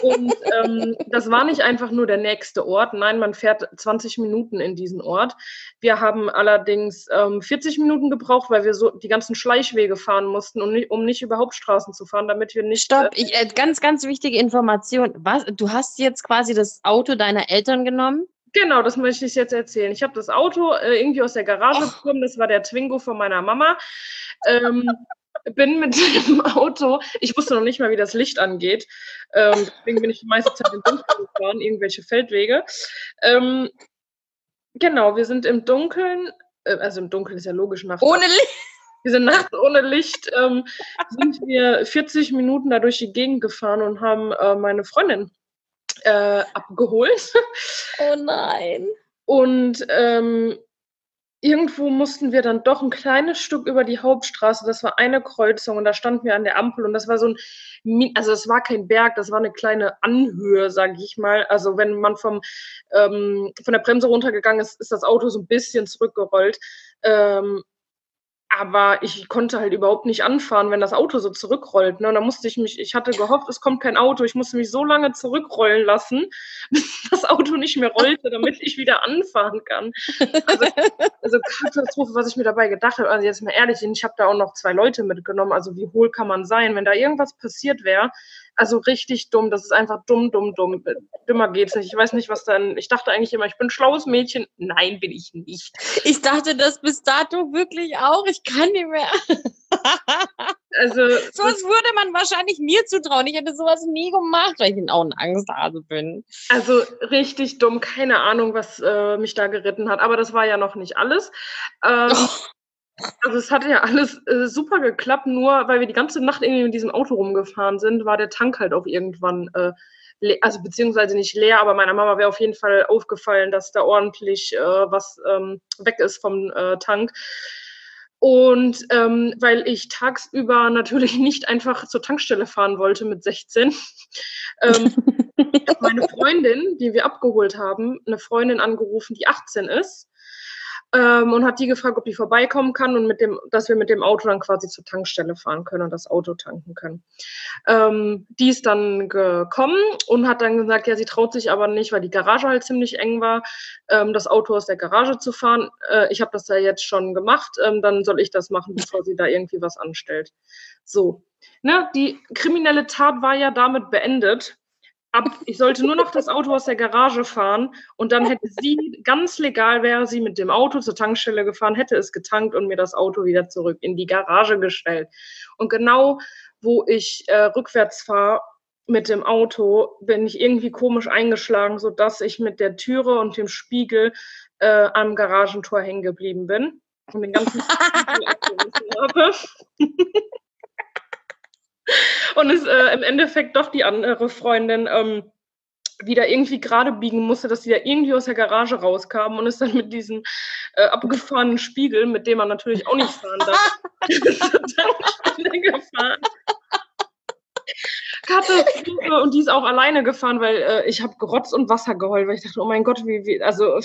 Und ähm, das war nicht einfach nur der nächste Ort. Nein, man fährt 20 Minuten in diesen Ort. Wir haben allerdings ähm, 40 Minuten gebraucht, weil wir so die ganzen Schleichwege fahren mussten, um nicht, um nicht über Hauptstraßen zu fahren, damit wir nicht. Stopp, Äh, ich, äh, ganz, ganz wichtige Information. Was, du hast jetzt quasi das Auto deiner Eltern genommen? genau, das möchte ich jetzt erzählen. Ich habe das Auto äh, irgendwie aus der Garage Och. bekommen. Das war der Twingo von meiner Mama. Ähm, bin mit dem Auto, ich wusste noch nicht mal, wie das Licht angeht. Ähm, deswegen bin ich die meiste Zeit in Dunkeln gefahren, irgendwelche Feldwege. Ähm, Genau, wir sind im Dunkeln, äh, also im Dunkeln ist ja logisch nachts. Ohne Licht. Wir sind nachts ohne Licht, ähm, sind wir 40 Minuten da durch die Gegend gefahren und haben äh, meine Freundin äh, abgeholt. Oh nein. Und ähm, irgendwo mussten wir dann doch ein kleines Stück über die Hauptstraße. Das war eine Kreuzung und da standen wir an der Ampel und das war so ein, also es war kein Berg, das war eine kleine Anhöhe, sage ich mal. Also wenn man vom ähm, von der Bremse runtergegangen ist, ist das Auto so ein bisschen zurückgerollt. Ähm, aber ich konnte halt überhaupt nicht anfahren, wenn das Auto so zurückrollt. Ne? Und da musste ich mich, ich hatte gehofft, es kommt kein Auto. Ich musste mich so lange zurückrollen lassen, bis das Auto nicht mehr rollte, damit ich wieder anfahren kann. Also, also Katastrophe, was ich mir dabei gedacht habe. Also jetzt mal ehrlich, ich habe da auch noch zwei Leute mitgenommen. Also wie hohl kann man sein, wenn da irgendwas passiert wäre? Also richtig dumm. Das ist einfach dumm, dumm, dumm. Dümmer geht's nicht. Ich weiß nicht, was dann. Ich dachte eigentlich immer, ich bin ein schlaues Mädchen. Nein, bin ich nicht. Ich dachte das bis dato wirklich auch. Ich kann nicht mehr. Also Sowas würde man wahrscheinlich mir zutrauen. Ich hätte sowas nie gemacht, weil ich auch ein Angsthase bin. Also richtig dumm, keine Ahnung, was äh, mich da geritten hat. Aber das war ja noch nicht alles. Ähm, also es hatte ja alles äh, super geklappt, nur weil wir die ganze Nacht irgendwie mit diesem Auto rumgefahren sind, war der Tank halt auch irgendwann, äh, le- also beziehungsweise nicht leer, aber meiner Mama wäre auf jeden Fall aufgefallen, dass da ordentlich äh, was ähm, weg ist vom äh, Tank. Und ähm, weil ich tagsüber natürlich nicht einfach zur Tankstelle fahren wollte mit 16, ähm, hat meine Freundin, die wir abgeholt haben, eine Freundin angerufen, die 18 ist. Ähm, und hat die gefragt, ob die vorbeikommen kann und mit dem, dass wir mit dem Auto dann quasi zur Tankstelle fahren können und das Auto tanken können. Ähm, die ist dann gekommen und hat dann gesagt, ja, sie traut sich aber nicht, weil die Garage halt ziemlich eng war, ähm, das Auto aus der Garage zu fahren. Äh, ich habe das ja jetzt schon gemacht, ähm, dann soll ich das machen, bevor sie da irgendwie was anstellt. So, ne, die kriminelle Tat war ja damit beendet. Ab, ich sollte nur noch das Auto aus der Garage fahren und dann hätte sie, ganz legal wäre sie mit dem Auto zur Tankstelle gefahren, hätte es getankt und mir das Auto wieder zurück in die Garage gestellt. Und genau wo ich äh, rückwärts fahre mit dem Auto, bin ich irgendwie komisch eingeschlagen, sodass ich mit der Türe und dem Spiegel äh, am Garagentor hängen geblieben bin und den ganzen Spiegel abgerissen habe. Und es äh, im Endeffekt doch die andere Freundin ähm, wieder irgendwie gerade biegen musste, dass sie da irgendwie aus der Garage rauskam und ist dann mit diesem äh, abgefahrenen Spiegel, mit dem man natürlich auch nicht fahren darf, Tankstelle gefahren. Katastrophe und die ist auch alleine gefahren, weil äh, ich habe gerotzt und Wasser geheult, weil ich dachte, oh mein Gott, wie, wie, also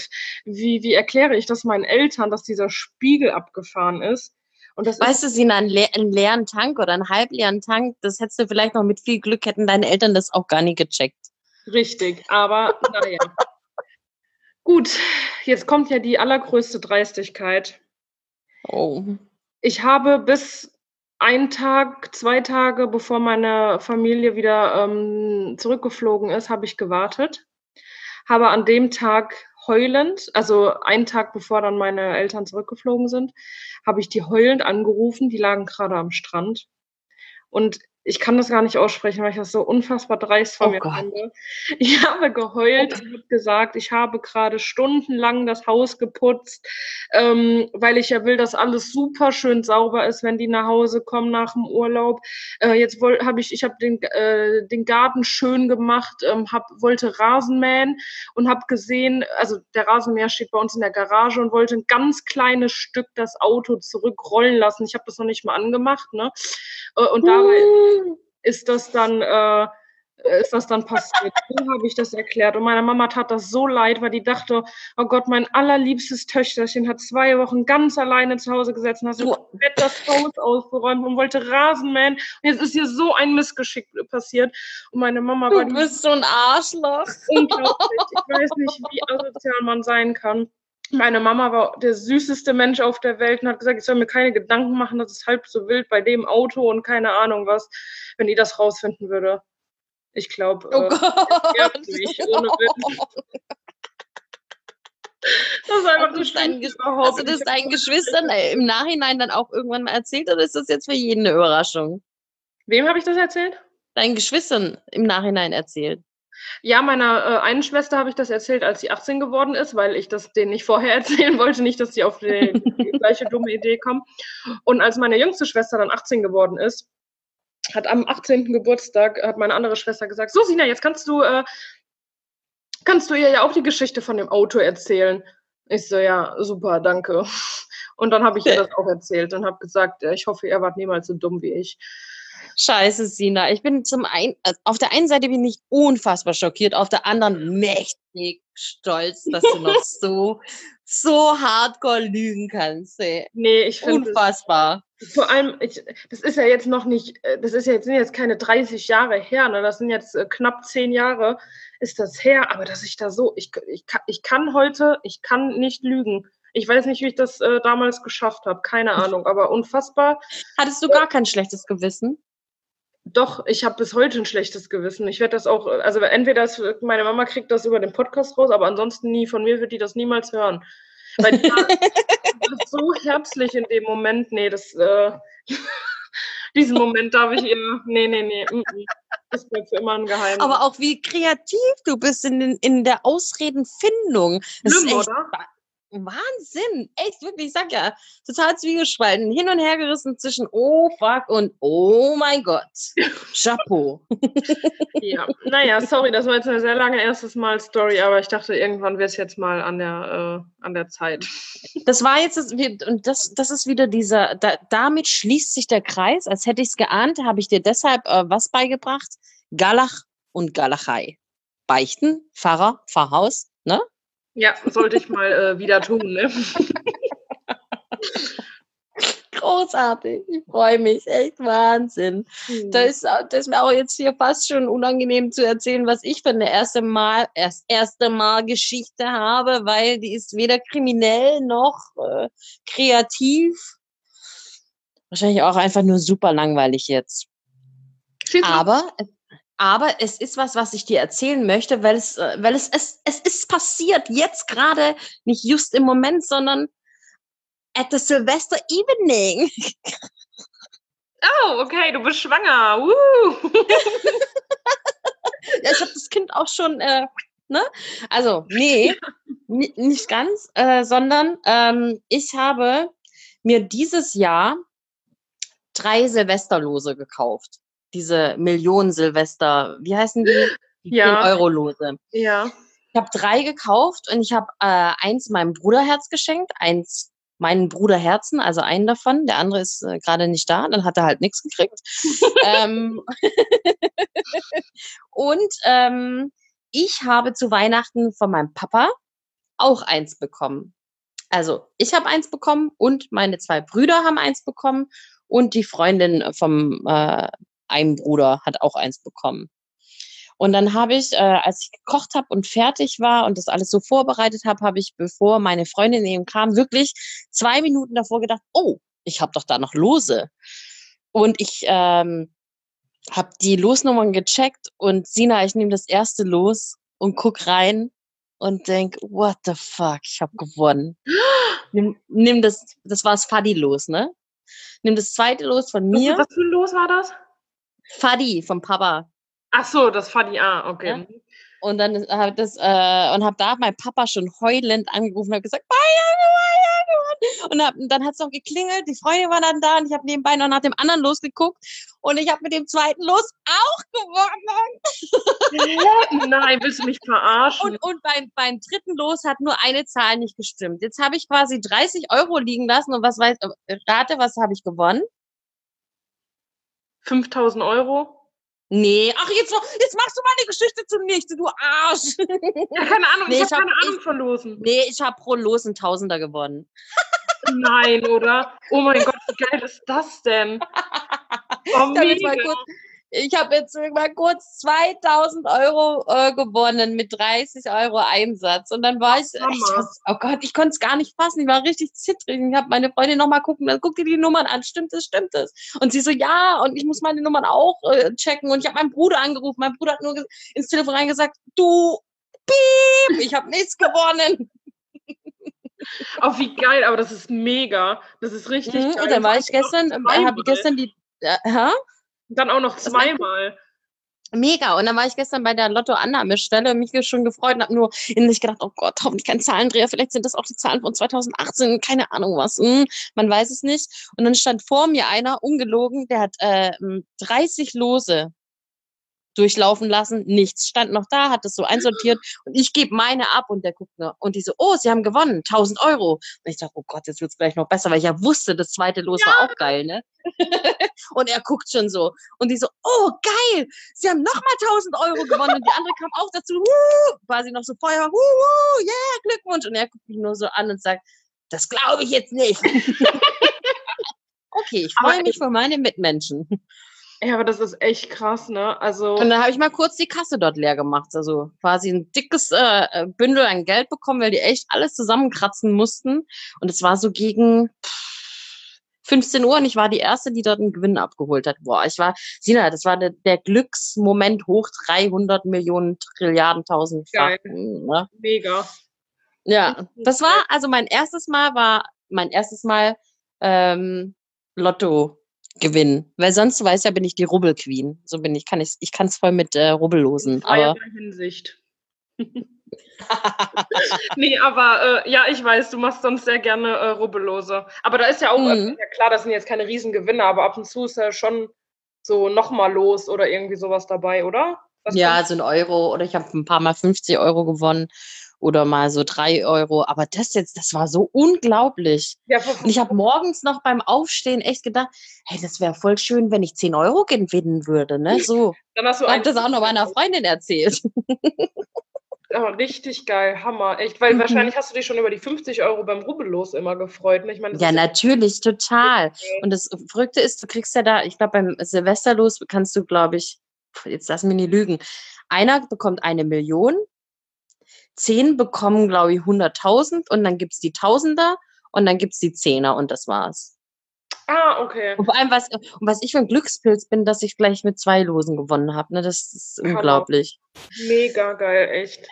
wie, wie erkläre ich das meinen Eltern, dass dieser Spiegel abgefahren ist? Und das Weißt du, Sina, einen, leer, einen leeren Tank oder einen halbleeren Tank, das hättest du vielleicht noch mit viel Glück, hätten deine Eltern das auch gar nicht gecheckt. Richtig, aber naja. Gut, jetzt kommt ja die allergrößte Dreistigkeit. Oh. Ich habe bis einen Tag, zwei Tage, bevor meine Familie wieder ähm, zurückgeflogen ist, habe ich gewartet. Habe an dem Tag heulend, also einen Tag bevor dann meine Eltern zurückgeflogen sind, habe ich die heulend angerufen. Die lagen gerade am Strand. Und ich kann das gar nicht aussprechen, weil ich das so unfassbar dreist von Oh mir Gott. finde. Ich habe geheult und habe gesagt, ich habe gerade stundenlang das Haus geputzt, ähm, weil ich ja will, dass alles super schön sauber ist, wenn die nach Hause kommen nach dem Urlaub. Äh, jetzt habe ich, ich habe den, äh, den Garten schön gemacht, ähm, hab, wollte Rasen mähen und habe gesehen, also der Rasenmäher steht bei uns in der Garage und wollte ein ganz kleines Stück das Auto zurückrollen lassen. Ich habe das noch nicht mal angemacht, ne? Äh, und dabei ist das dann äh, ist das dann passiert. So habe ich das erklärt. Und meiner Mama tat das so leid, weil die dachte, oh Gott, mein allerliebstes Töchterchen hat zwei Wochen ganz alleine zu Hause gesessen, hat so komplett das Haus ausgeräumt und wollte Rasen mähen. Und jetzt ist hier so ein Missgeschick passiert. Und meine Mama war Du bist so ein Arschloch. unglaublich. Ich weiß nicht, wie asozial man sein kann. Meine Mama war der süßeste Mensch auf der Welt und hat gesagt, ich soll mir keine Gedanken machen, das ist halb so wild bei dem Auto und keine Ahnung was, wenn die das rausfinden würde. Ich glaube, Oh äh, mich, ohne Witz. das ist einfach Hast Ges- überhaupt. Hast du das deinen Geschwistern äh, im Nachhinein dann auch irgendwann mal erzählt oder ist das jetzt für jeden eine Überraschung? Wem habe ich das erzählt? Deinen Geschwistern im Nachhinein erzählt. Ja, meiner äh, einen Schwester habe ich das erzählt, als sie 18 geworden ist, weil ich das denen nicht vorher erzählen wollte, nicht, dass sie auf die, die gleiche dumme Idee kommen. Und als meine jüngste Schwester dann 18 geworden ist, hat am 18. Geburtstag hat meine andere Schwester gesagt, so Sina, jetzt kannst du äh, kannst du ihr ja auch die Geschichte von dem Auto erzählen. Ich so, ja, super, danke. Und dann habe ich ihr das auch erzählt und habe gesagt, ich hoffe, ihr wart niemals so dumm wie ich. Scheiße, Sina. Ich bin zum einen, also auf der einen Seite bin ich unfassbar schockiert, auf der anderen mächtig stolz, dass du noch so, so hardcore lügen kannst. Ey. Nee, ich finde. Unfassbar. Vor allem, ich, das ist ja jetzt noch nicht, äh, das ist ja jetzt, sind jetzt keine 30 Jahre her, ne? Das sind jetzt äh, knapp 10 Jahre ist das her, aber dass ich da so, ich, ich, ich kann heute, ich kann nicht lügen. Ich weiß nicht, wie ich das äh, damals geschafft habe, keine Ahnung, aber unfassbar. Hattest du gar kein schlechtes Gewissen? Doch, ich habe bis heute ein schlechtes Gewissen. Ich werde das auch, also entweder das, meine Mama kriegt das über den Podcast raus, aber ansonsten nie, von mir wird die das niemals hören. Weil die war, so herzlich in dem Moment, nee, das, äh, diesen Moment darf ich ihr, nee, nee, nee, mm, mm, das bleibt für immer ein Geheimnis. Aber auch wie kreativ du bist in, den, in der Ausredenfindung. Das Schlimm, ist echt oder? Wahnsinn. Echt, wirklich, ich sag ja, total zwiegespalten. Hin und her gerissen zwischen oh fuck und oh mein Gott. Chapeau. Ja, naja, sorry, das war jetzt eine sehr lange erstes Mal Story, aber ich dachte, irgendwann wäre es jetzt mal an der, äh, an der Zeit. Das war jetzt, das, und das, das ist wieder dieser, da, damit schließt sich der Kreis. Als hätte ich es geahnt, habe ich dir deshalb äh, was beigebracht? Galach und Galachei. Beichten, Pfarrer, Pfarrhaus, ne? Ja, sollte ich mal äh, wieder tun, ne? Großartig. Ich freue mich. Echt Wahnsinn. Da ist, das ist mir auch jetzt hier fast schon unangenehm zu erzählen, was ich für eine erste Mal, erst erste Mal Geschichte habe, weil die ist weder kriminell noch äh, kreativ. Wahrscheinlich auch einfach nur super langweilig jetzt. Aber, aber es ist was, was ich dir erzählen möchte, weil es, äh, weil es, es, es ist passiert jetzt gerade, nicht just im Moment, sondern at the Silvester Evening. Oh, okay, du bist schwanger. Ja, ich habe das Kind auch schon, äh, ne? Also, nee, ni- nicht ganz, äh, sondern ähm, ich habe mir dieses Jahr drei Silvesterlose gekauft. Diese Millionen-Silvester, wie heißen die? Die Ja. 10-Euro-Lose. Ja. Ich habe drei gekauft und ich habe äh, eins meinem Bruderherz geschenkt, eins meinen Bruderherzen, also einen davon. Der andere ist äh, gerade nicht da, dann hat er halt nichts gekriegt. ähm, und ähm, ich habe zu Weihnachten von meinem Papa auch eins bekommen. Also ich habe eins bekommen und meine zwei Brüder haben eins bekommen und die Freundin vom äh, einen Bruder hat auch eins bekommen. Und dann habe ich, äh, als ich gekocht habe und fertig war und das alles so vorbereitet habe, habe ich, bevor meine Freundin eben kam, wirklich zwei Minuten davor gedacht, oh, ich habe doch da noch Lose. Und ich ähm, habe die Losnummern gecheckt und Sina, ich nehme das erste Los und guck rein und denk, what the fuck, ich habe gewonnen. Nimm, nimm das, das war das Fadi-Los, ne? Nimm das zweite Los von mir, Was für ein Los war das? Fadi vom Papa. Ach so, das Fadi. Ah, okay. Ja. Und dann habe das äh, und habe da mein Papa schon heulend angerufen und habe gesagt, Bayern Bayern. Und, hab, und dann hat es noch geklingelt, die Freundin war dann da und ich habe nebenbei noch nach dem anderen losgeguckt und ich habe mit dem zweiten Los auch gewonnen. Nein, willst du mich verarschen? Und, und beim, beim dritten Los hat nur eine Zahl nicht gestimmt. Jetzt habe ich quasi 30 Euro liegen lassen und was weiß, äh, rate, was habe ich gewonnen? 5000 Euro? Nee, ach, jetzt, jetzt machst du meine Geschichte zunichte, du Arsch. Ja, keine Ahnung, Nee, ich ich habe hab- keine Ahnung von Losen. nee, ich habe pro Los einen Tausender gewonnen. Nein, oder? Oh mein Gott, wie geil ist das denn? Oh, Ich habe jetzt mal mega. kurz, ich habe jetzt mal kurz 2000 Euro äh, gewonnen mit 30 Euro Einsatz. Und dann war ich, ich oh Gott, ich konnte es gar nicht fassen. Ich war richtig zittrig. Ich habe meine Freundin nochmal gucken, dann guck dir die Nummern an. Stimmt es, stimmt es? Und sie so, ja, und ich muss meine Nummern auch äh, checken. Und ich habe meinen Bruder angerufen. Mein Bruder hat nur ins Telefon reingesagt, du, piep, ich habe nichts gewonnen. Oh, wie geil, aber das ist mega. Das ist richtig Mhm, geil. und dann war ich gestern, äh, habe gestern die, äh, Dann auch noch zweimal. Mega. Und dann war ich gestern bei der Lotto-Annahmestelle, mich schon gefreut und habe nur in mich gedacht, oh Gott, hoffentlich kein Zahlendreher, vielleicht sind das auch die Zahlen von 2018, keine Ahnung was. Hm, man weiß es nicht. Und dann stand vor mir einer, ungelogen, der hat äh, 30 Lose durchlaufen lassen, nichts. Stand noch da, hat es so einsortiert und ich gebe meine ab und der guckt nur und die so, oh, sie haben gewonnen, 1000 Euro. Und ich dachte, oh Gott, jetzt wird's gleich noch besser, weil ich ja wusste, das zweite Los ja. war auch geil, ne? und er guckt schon so und die so, oh, geil, sie haben nochmal 1000 Euro gewonnen und die andere kam auch dazu, wuh, quasi noch so Feuer, wuh, wuh, yeah, Glückwunsch. Und er guckt mich nur so an und sagt, das glaube ich jetzt nicht. okay, ich freue mich für meine Mitmenschen. Ja, aber das ist echt krass, ne? Also. Und dann habe ich mal kurz die Kasse dort leer gemacht. Also quasi ein dickes äh, äh Bündel an Geld bekommen, weil die echt alles zusammenkratzen mussten. Und es war so gegen 15 Uhr und ich war die Erste, die dort einen Gewinn abgeholt hat. Boah, ich war, Sina, das war der, der Glücksmoment hoch 300 Millionen Trilliarden tausend. Ne? Mega. Ja, das war, also mein erstes Mal war, mein erstes Mal ähm, Lotto gewinnen. Weil sonst, weiß ja, bin ich die Rubbelqueen. So bin ich, kann ich, ich kann es voll mit äh, Rubbellosen. In aber Hinsicht. nee, aber äh, ja, ich weiß, du machst sonst sehr gerne äh, Rubbellose. Aber da ist ja auch, mhm. ja klar, das sind jetzt keine Riesengewinne, aber ab und zu ist ja schon so nochmal los oder irgendwie sowas dabei, oder? Was ja, so ein Euro oder ich habe ein paar Mal 50 Euro gewonnen oder mal so drei Euro. Aber das jetzt, das war so unglaublich. Ja, und ich habe morgens noch beim Aufstehen echt gedacht, hey, das wäre voll schön, wenn ich 10 Euro gewinnen würde. Ne? So. Dann hast du ich habe das auch noch meiner Freundin erzählt. Oh, richtig geil, Hammer, echt. Weil mhm. wahrscheinlich hast du dich schon über die 50 Euro beim Rubbellos immer gefreut. Ne? Ich mein, ja, natürlich, total. Und das Verrückte ist, du kriegst ja da, ich glaube, beim Silvesterlos kannst du, glaube ich, jetzt lass mich nie lügen, einer bekommt eine Million zehn bekommen, glaube ich, 100.000 und dann gibt es die Tausender und dann gibt es die Zehner und das war's. Ah, okay. Und vor allem, was, und was ich für ein Glückspilz bin, dass ich gleich mit zwei Losen gewonnen habe. Ne? Das ist Hammer. unglaublich. Mega geil, echt.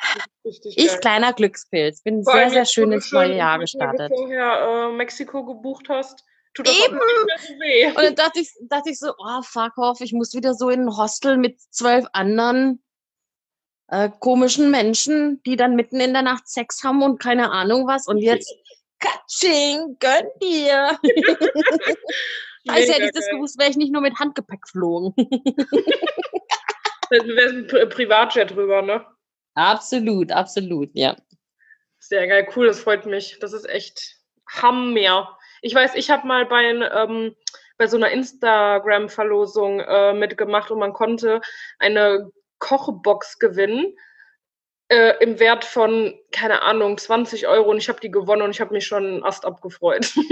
Richtig ich, geil. kleiner Glückspilz, bin vor sehr, sehr schön ins neue Jahr gestartet. Wenn du vorher äh, Mexiko gebucht hast, tut das Eben. so weh. Und dann dachte ich, dachte ich so, oh, fuck off, ich muss wieder so in ein Hostel mit zwölf anderen äh, komischen Menschen, die dann mitten in der Nacht Sex haben und keine Ahnung was. Und jetzt, Katsching, gönn dir. Scheiße, hätte ich das gewusst, wäre ich nicht nur mit Handgepäck geflogen. da wäre ein Privatjet drüber, ne? Absolut, absolut, ja. Sehr geil, cool, das freut mich. Das ist echt Hammer. Ich weiß, ich habe mal bei, ähm, bei so einer Instagram-Verlosung äh, mitgemacht und man konnte eine Kochbox gewinnen äh, im Wert von, keine Ahnung, 20 Euro und ich habe die gewonnen und ich habe mich schon Ast abgefreut.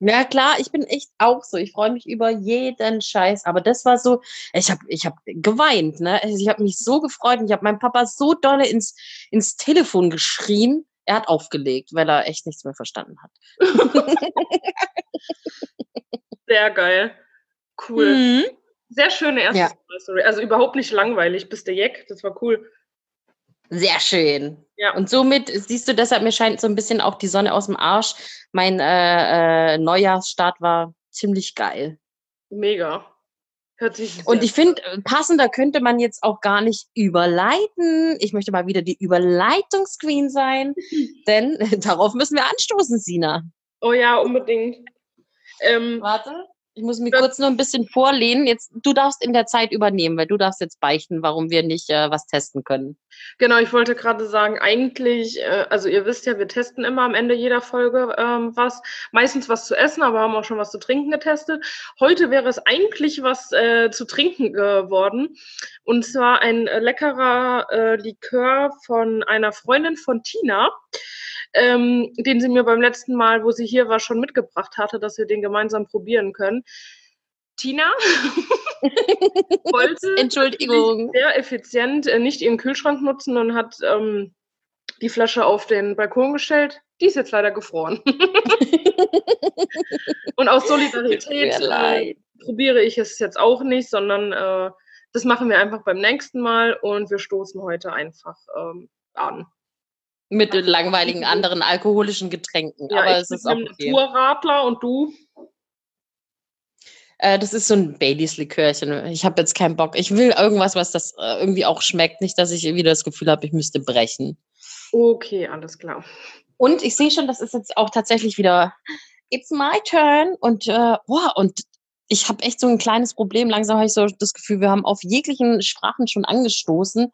Ja klar, ich bin echt auch so. Ich freue mich über jeden Scheiß. Aber das war so, ich habe ich hab geweint. Ne? Also ich habe mich so gefreut und ich habe meinem Papa so dolle ins, ins Telefon geschrien. Er hat aufgelegt, weil er echt nichts mehr verstanden hat. Sehr geil. Cool. Mhm. Sehr schöne erste ja. Story. Also überhaupt nicht langweilig. Bist der Jack, das war cool. Sehr schön. Ja. Und somit siehst du, deshalb mir scheint so ein bisschen auch die Sonne aus dem Arsch. Mein äh, äh, Neujahrsstart war ziemlich geil. Mega. Hört sich Und ich finde, passender könnte man jetzt auch gar nicht überleiten. Ich möchte mal wieder die Überleitungsqueen sein, denn darauf müssen wir anstoßen, Sina. Oh ja, unbedingt. Ähm, Warte. Ich muss mich kurz nur ein bisschen vorlehnen. Jetzt, du darfst in der Zeit übernehmen, weil du darfst jetzt beichten, warum wir nicht äh, was testen können. Genau, ich wollte gerade sagen, eigentlich, äh, also ihr wisst ja, wir testen immer am Ende jeder Folge ähm, was. Meistens was zu essen, aber haben auch schon was zu trinken getestet. Heute wäre es eigentlich was äh, zu trinken geworden. Und zwar ein leckerer äh, Likör von einer Freundin von Tina ähm, den sie mir beim letzten Mal, wo sie hier war, schon mitgebracht hatte, dass wir den gemeinsam probieren können. Tina wollte Entschuldigung. sehr effizient äh, nicht ihren Kühlschrank nutzen und hat ähm, die Flasche auf den Balkon gestellt. Die ist jetzt leider gefroren. und aus Solidarität äh, probiere ich es jetzt auch nicht, sondern äh, das machen wir einfach beim nächsten Mal und wir stoßen heute einfach ähm, an. Mit den langweiligen anderen alkoholischen Getränken. Ja, Aber es ist auch okay. Naturradler und du? Äh, das ist so ein Baileys-Likörchen. Ich habe jetzt keinen Bock. Ich will irgendwas, was das äh, irgendwie auch schmeckt. Nicht, dass ich wieder das Gefühl habe, ich müsste brechen. Okay, alles klar. Und ich sehe schon, das ist jetzt auch tatsächlich wieder It's my turn. Und, äh, boah, und ich habe echt so ein kleines Problem. Langsam habe ich so das Gefühl, wir haben auf jeglichen Sprachen schon angestoßen.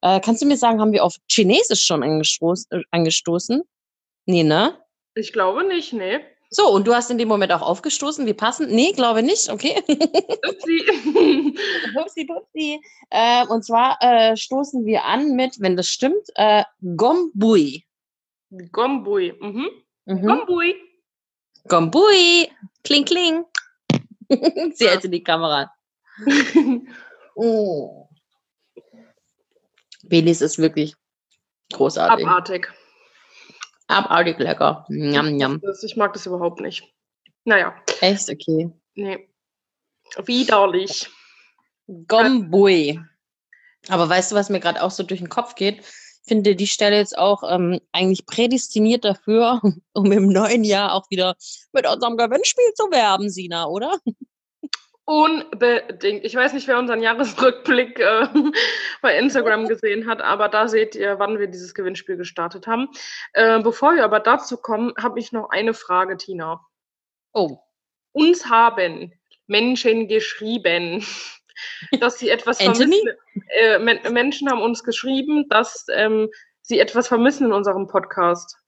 Äh, kannst du mir sagen, haben wir auf Chinesisch schon angestoßen? Äh, angestoßen? Nee, ne? Ich glaube nicht, nee. So, und du hast in dem Moment auch aufgestoßen. Wir passen? Nee, glaube nicht. Okay. Upsi. Hupsi, dupsi. Äh, und zwar äh, stoßen wir an mit, wenn das stimmt, äh, Gombui. Gombui. Mhm. Mhm. Gombui. Gombui. Kling, kling. Sie hält in die Kamera. Oh. Baileys ist wirklich großartig. Abartig. Abartig lecker. Njam, njam. Ich mag das überhaupt nicht. Naja, Echt? Okay. nee. Widerlich. Gombui. Aber weißt du, was mir gerade auch so durch den Kopf geht? Ich finde die Stelle jetzt auch ähm, eigentlich prädestiniert dafür, um im neuen Jahr auch wieder mit unserem Gewinnspiel zu werben, Sina, oder? Unbedingt. Ich weiß nicht, wer unseren Jahresrückblick äh, bei Instagram gesehen hat, aber da seht ihr, wann wir dieses Gewinnspiel gestartet haben. Äh, bevor wir aber dazu kommen, habe ich noch eine Frage, Tina. Oh. Uns haben Menschen geschrieben, dass sie etwas vermissen. Äh, Men Menschen haben uns geschrieben, dass ähm, sie etwas vermissen in unserem Podcast.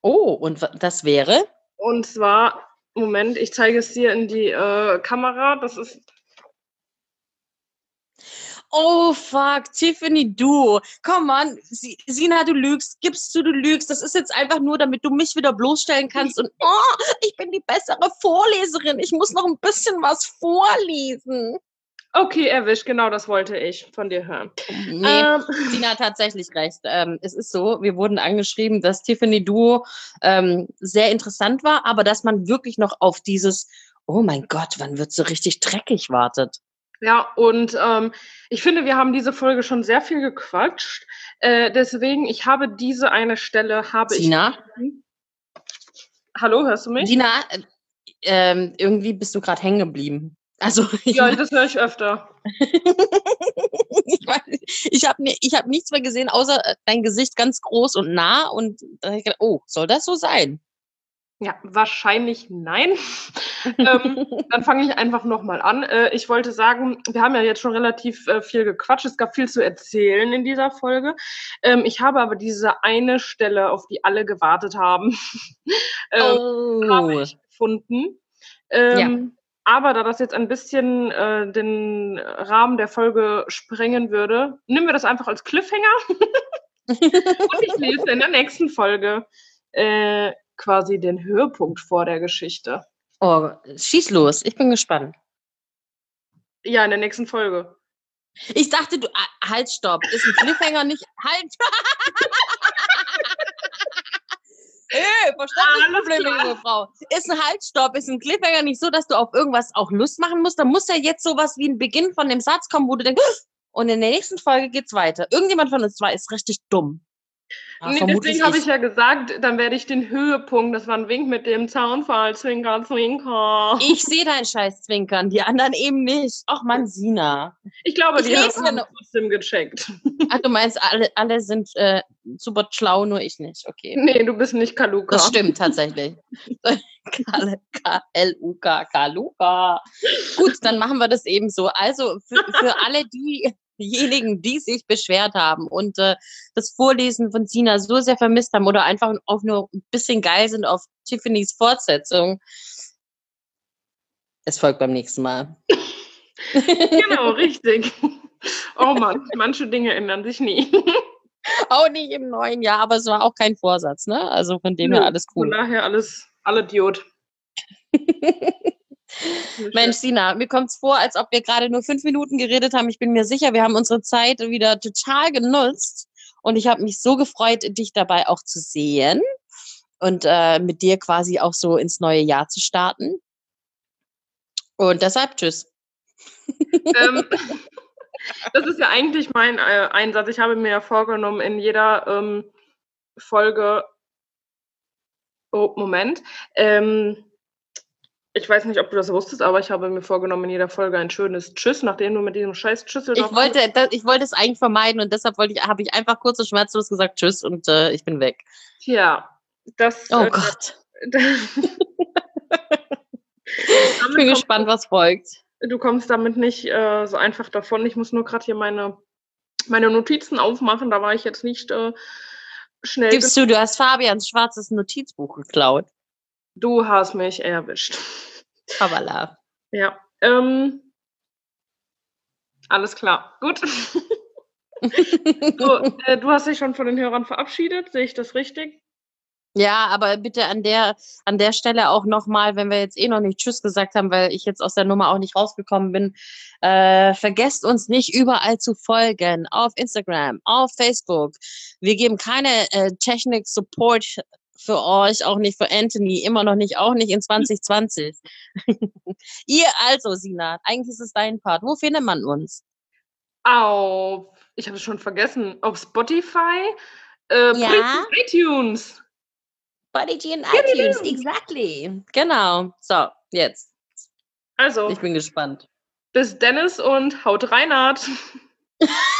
Oh, und das wäre? Und zwar, Moment, ich zeige es dir in die äh, Kamera. Das ist Oh, fuck, Tiffany, du. Komm on, Si- Sina, du lügst, gibst du, du lügst. Das ist jetzt einfach nur, damit du mich wieder bloßstellen kannst. Und oh, ich bin die bessere Vorleserin. Ich muss noch ein bisschen was vorlesen. Okay, erwischt. Genau das wollte ich von dir hören. Nee, Ähm, Sina hat tatsächlich recht. Ähm, es ist so, wir wurden angeschrieben, dass Tiffany Duo ähm, sehr interessant war, aber dass man wirklich noch auf dieses, oh mein Gott, wann wird so richtig dreckig wartet. Ja, und ähm, ich finde, wir haben diese Folge schon sehr viel gequatscht. Äh, deswegen, ich habe diese eine Stelle, habe Sina, ich. Hallo, hörst du mich? Sina, äh, ähm, irgendwie bist du gerade hängen geblieben. Also Ja, das höre ich öfter. ich, ich habe ich hab nichts mehr gesehen, außer äh, dein Gesicht ganz groß und nah. Und da hab ich gedacht, oh, soll das so sein? Ja, wahrscheinlich nein. ähm, dann fange ich einfach nochmal an. Äh, ich wollte sagen, wir haben ja jetzt schon relativ äh, viel gequatscht. Es gab viel zu erzählen in dieser Folge. Ähm, ich habe aber diese eine Stelle, auf die alle gewartet haben, ähm, habe oh. ich gefunden. Ähm, Aber da das jetzt ein bisschen äh, den Rahmen der Folge sprengen würde, nehmen wir das einfach als Cliffhanger. Und ich lese in der nächsten Folge äh, quasi den Höhepunkt vor der Geschichte. oh, schieß los, ich bin gespannt. Ja, in der nächsten Folge. Ich dachte, du. Ah, halt, stopp. Ist ein Cliffhanger nicht. Halt! Ey, Verständnisprobleme, junge Frau. Ist ein Haltstopp, ist ein Cliffhanger nicht so, dass du auf irgendwas auch Lust machen musst. Da muss ja jetzt sowas wie ein Beginn von dem Satz kommen, wo du denkst, und in der nächsten Folge geht's weiter. Irgendjemand von uns zwei ist richtig dumm. Ja, nee, deswegen habe ich ja gesagt, dann werde ich den Höhepunkt, das war ein Wink mit dem Zaunfall, Zwinker, Zwinker. Ich sehe deinen Scheiß zwinkern, die anderen eben nicht. Ach man, Sina. Ich glaube, Ich die haben noch- trotzdem gecheckt. Ach, du meinst, alle, alle sind äh, super schlau, nur ich nicht. Okay. Nee, du bist nicht Kaluka. Das stimmt tatsächlich. K-L-U-K, Kaluka. Gut, dann machen wir das eben so. Also für, für alle diejenigen, die sich beschwert haben und äh, das Vorlesen von Sina so sehr vermisst haben oder einfach auch nur ein bisschen geil sind auf Tiffany's Fortsetzung. Es folgt beim nächsten Mal. Genau, richtig. Oh Mann, manche Dinge ändern sich nie. Auch nicht im neuen Jahr, aber es war auch kein Vorsatz, ne? Also von dem her alles Von cool. daher alles, alle Diod. Mensch, Sina, mir kommt es vor, als ob wir gerade nur fünf Minuten geredet haben. Ich bin mir sicher, wir haben unsere Zeit wieder total genutzt. Und ich habe mich so gefreut, dich dabei auch zu sehen und äh, mit dir quasi auch so ins neue Jahr zu starten. Und deshalb tschüss. ähm, das ist ja eigentlich mein äh, Einsatz. Ich habe mir ja vorgenommen, in jeder ähm, Folge. Oh, Moment. Ähm, Ich weiß nicht, ob du das wusstest, aber ich habe mir vorgenommen, in jeder Folge ein schönes Tschüss, nachdem du mit diesem scheiß Schüssel Ich wollte, das, ich wollte es eigentlich vermeiden und deshalb wollte ich, habe ich einfach kurz und schmerzlos gesagt Tschüss und äh, ich bin weg. Ja, das. Oh äh, Gott. Ich damit bin gespannt, was folgt. Du kommst damit nicht äh, so einfach davon. Ich muss nur gerade hier meine, meine Notizen aufmachen. Da war ich jetzt nicht äh, schnell. Gibst du, du hast Fabians schwarzes Notizbuch geklaut. Du hast mich erwischt. Kabala. Ja. Ähm, alles klar. Gut. so, äh, du hast dich schon von den Hörern verabschiedet. Sehe ich das richtig? Ja, aber bitte an der, an der Stelle auch nochmal, wenn wir jetzt eh noch nicht Tschüss gesagt haben, weil ich jetzt aus der Nummer auch nicht rausgekommen bin, äh, vergesst uns nicht überall zu folgen. Auf Instagram, auf Facebook. Wir geben keine äh, Technik-Support für euch, auch nicht für Anthony, immer noch nicht, auch nicht in 2020. Ihr also, Sina, eigentlich ist es dein Part. Wo findet man uns? Auf, ich habe es schon vergessen, auf Spotify, äh, Ja. iTunes. Buddy G in iTunes, exactly. Genau. So, jetzt. Also, Ich bin gespannt. bis Dennis und haut Reinhard.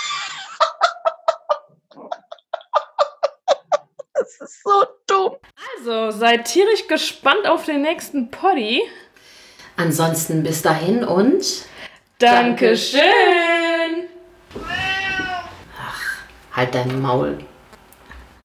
ist so dumm. Also, seid tierisch gespannt auf den nächsten Poddy. Ansonsten bis dahin und Dankeschön. halt dein Maul.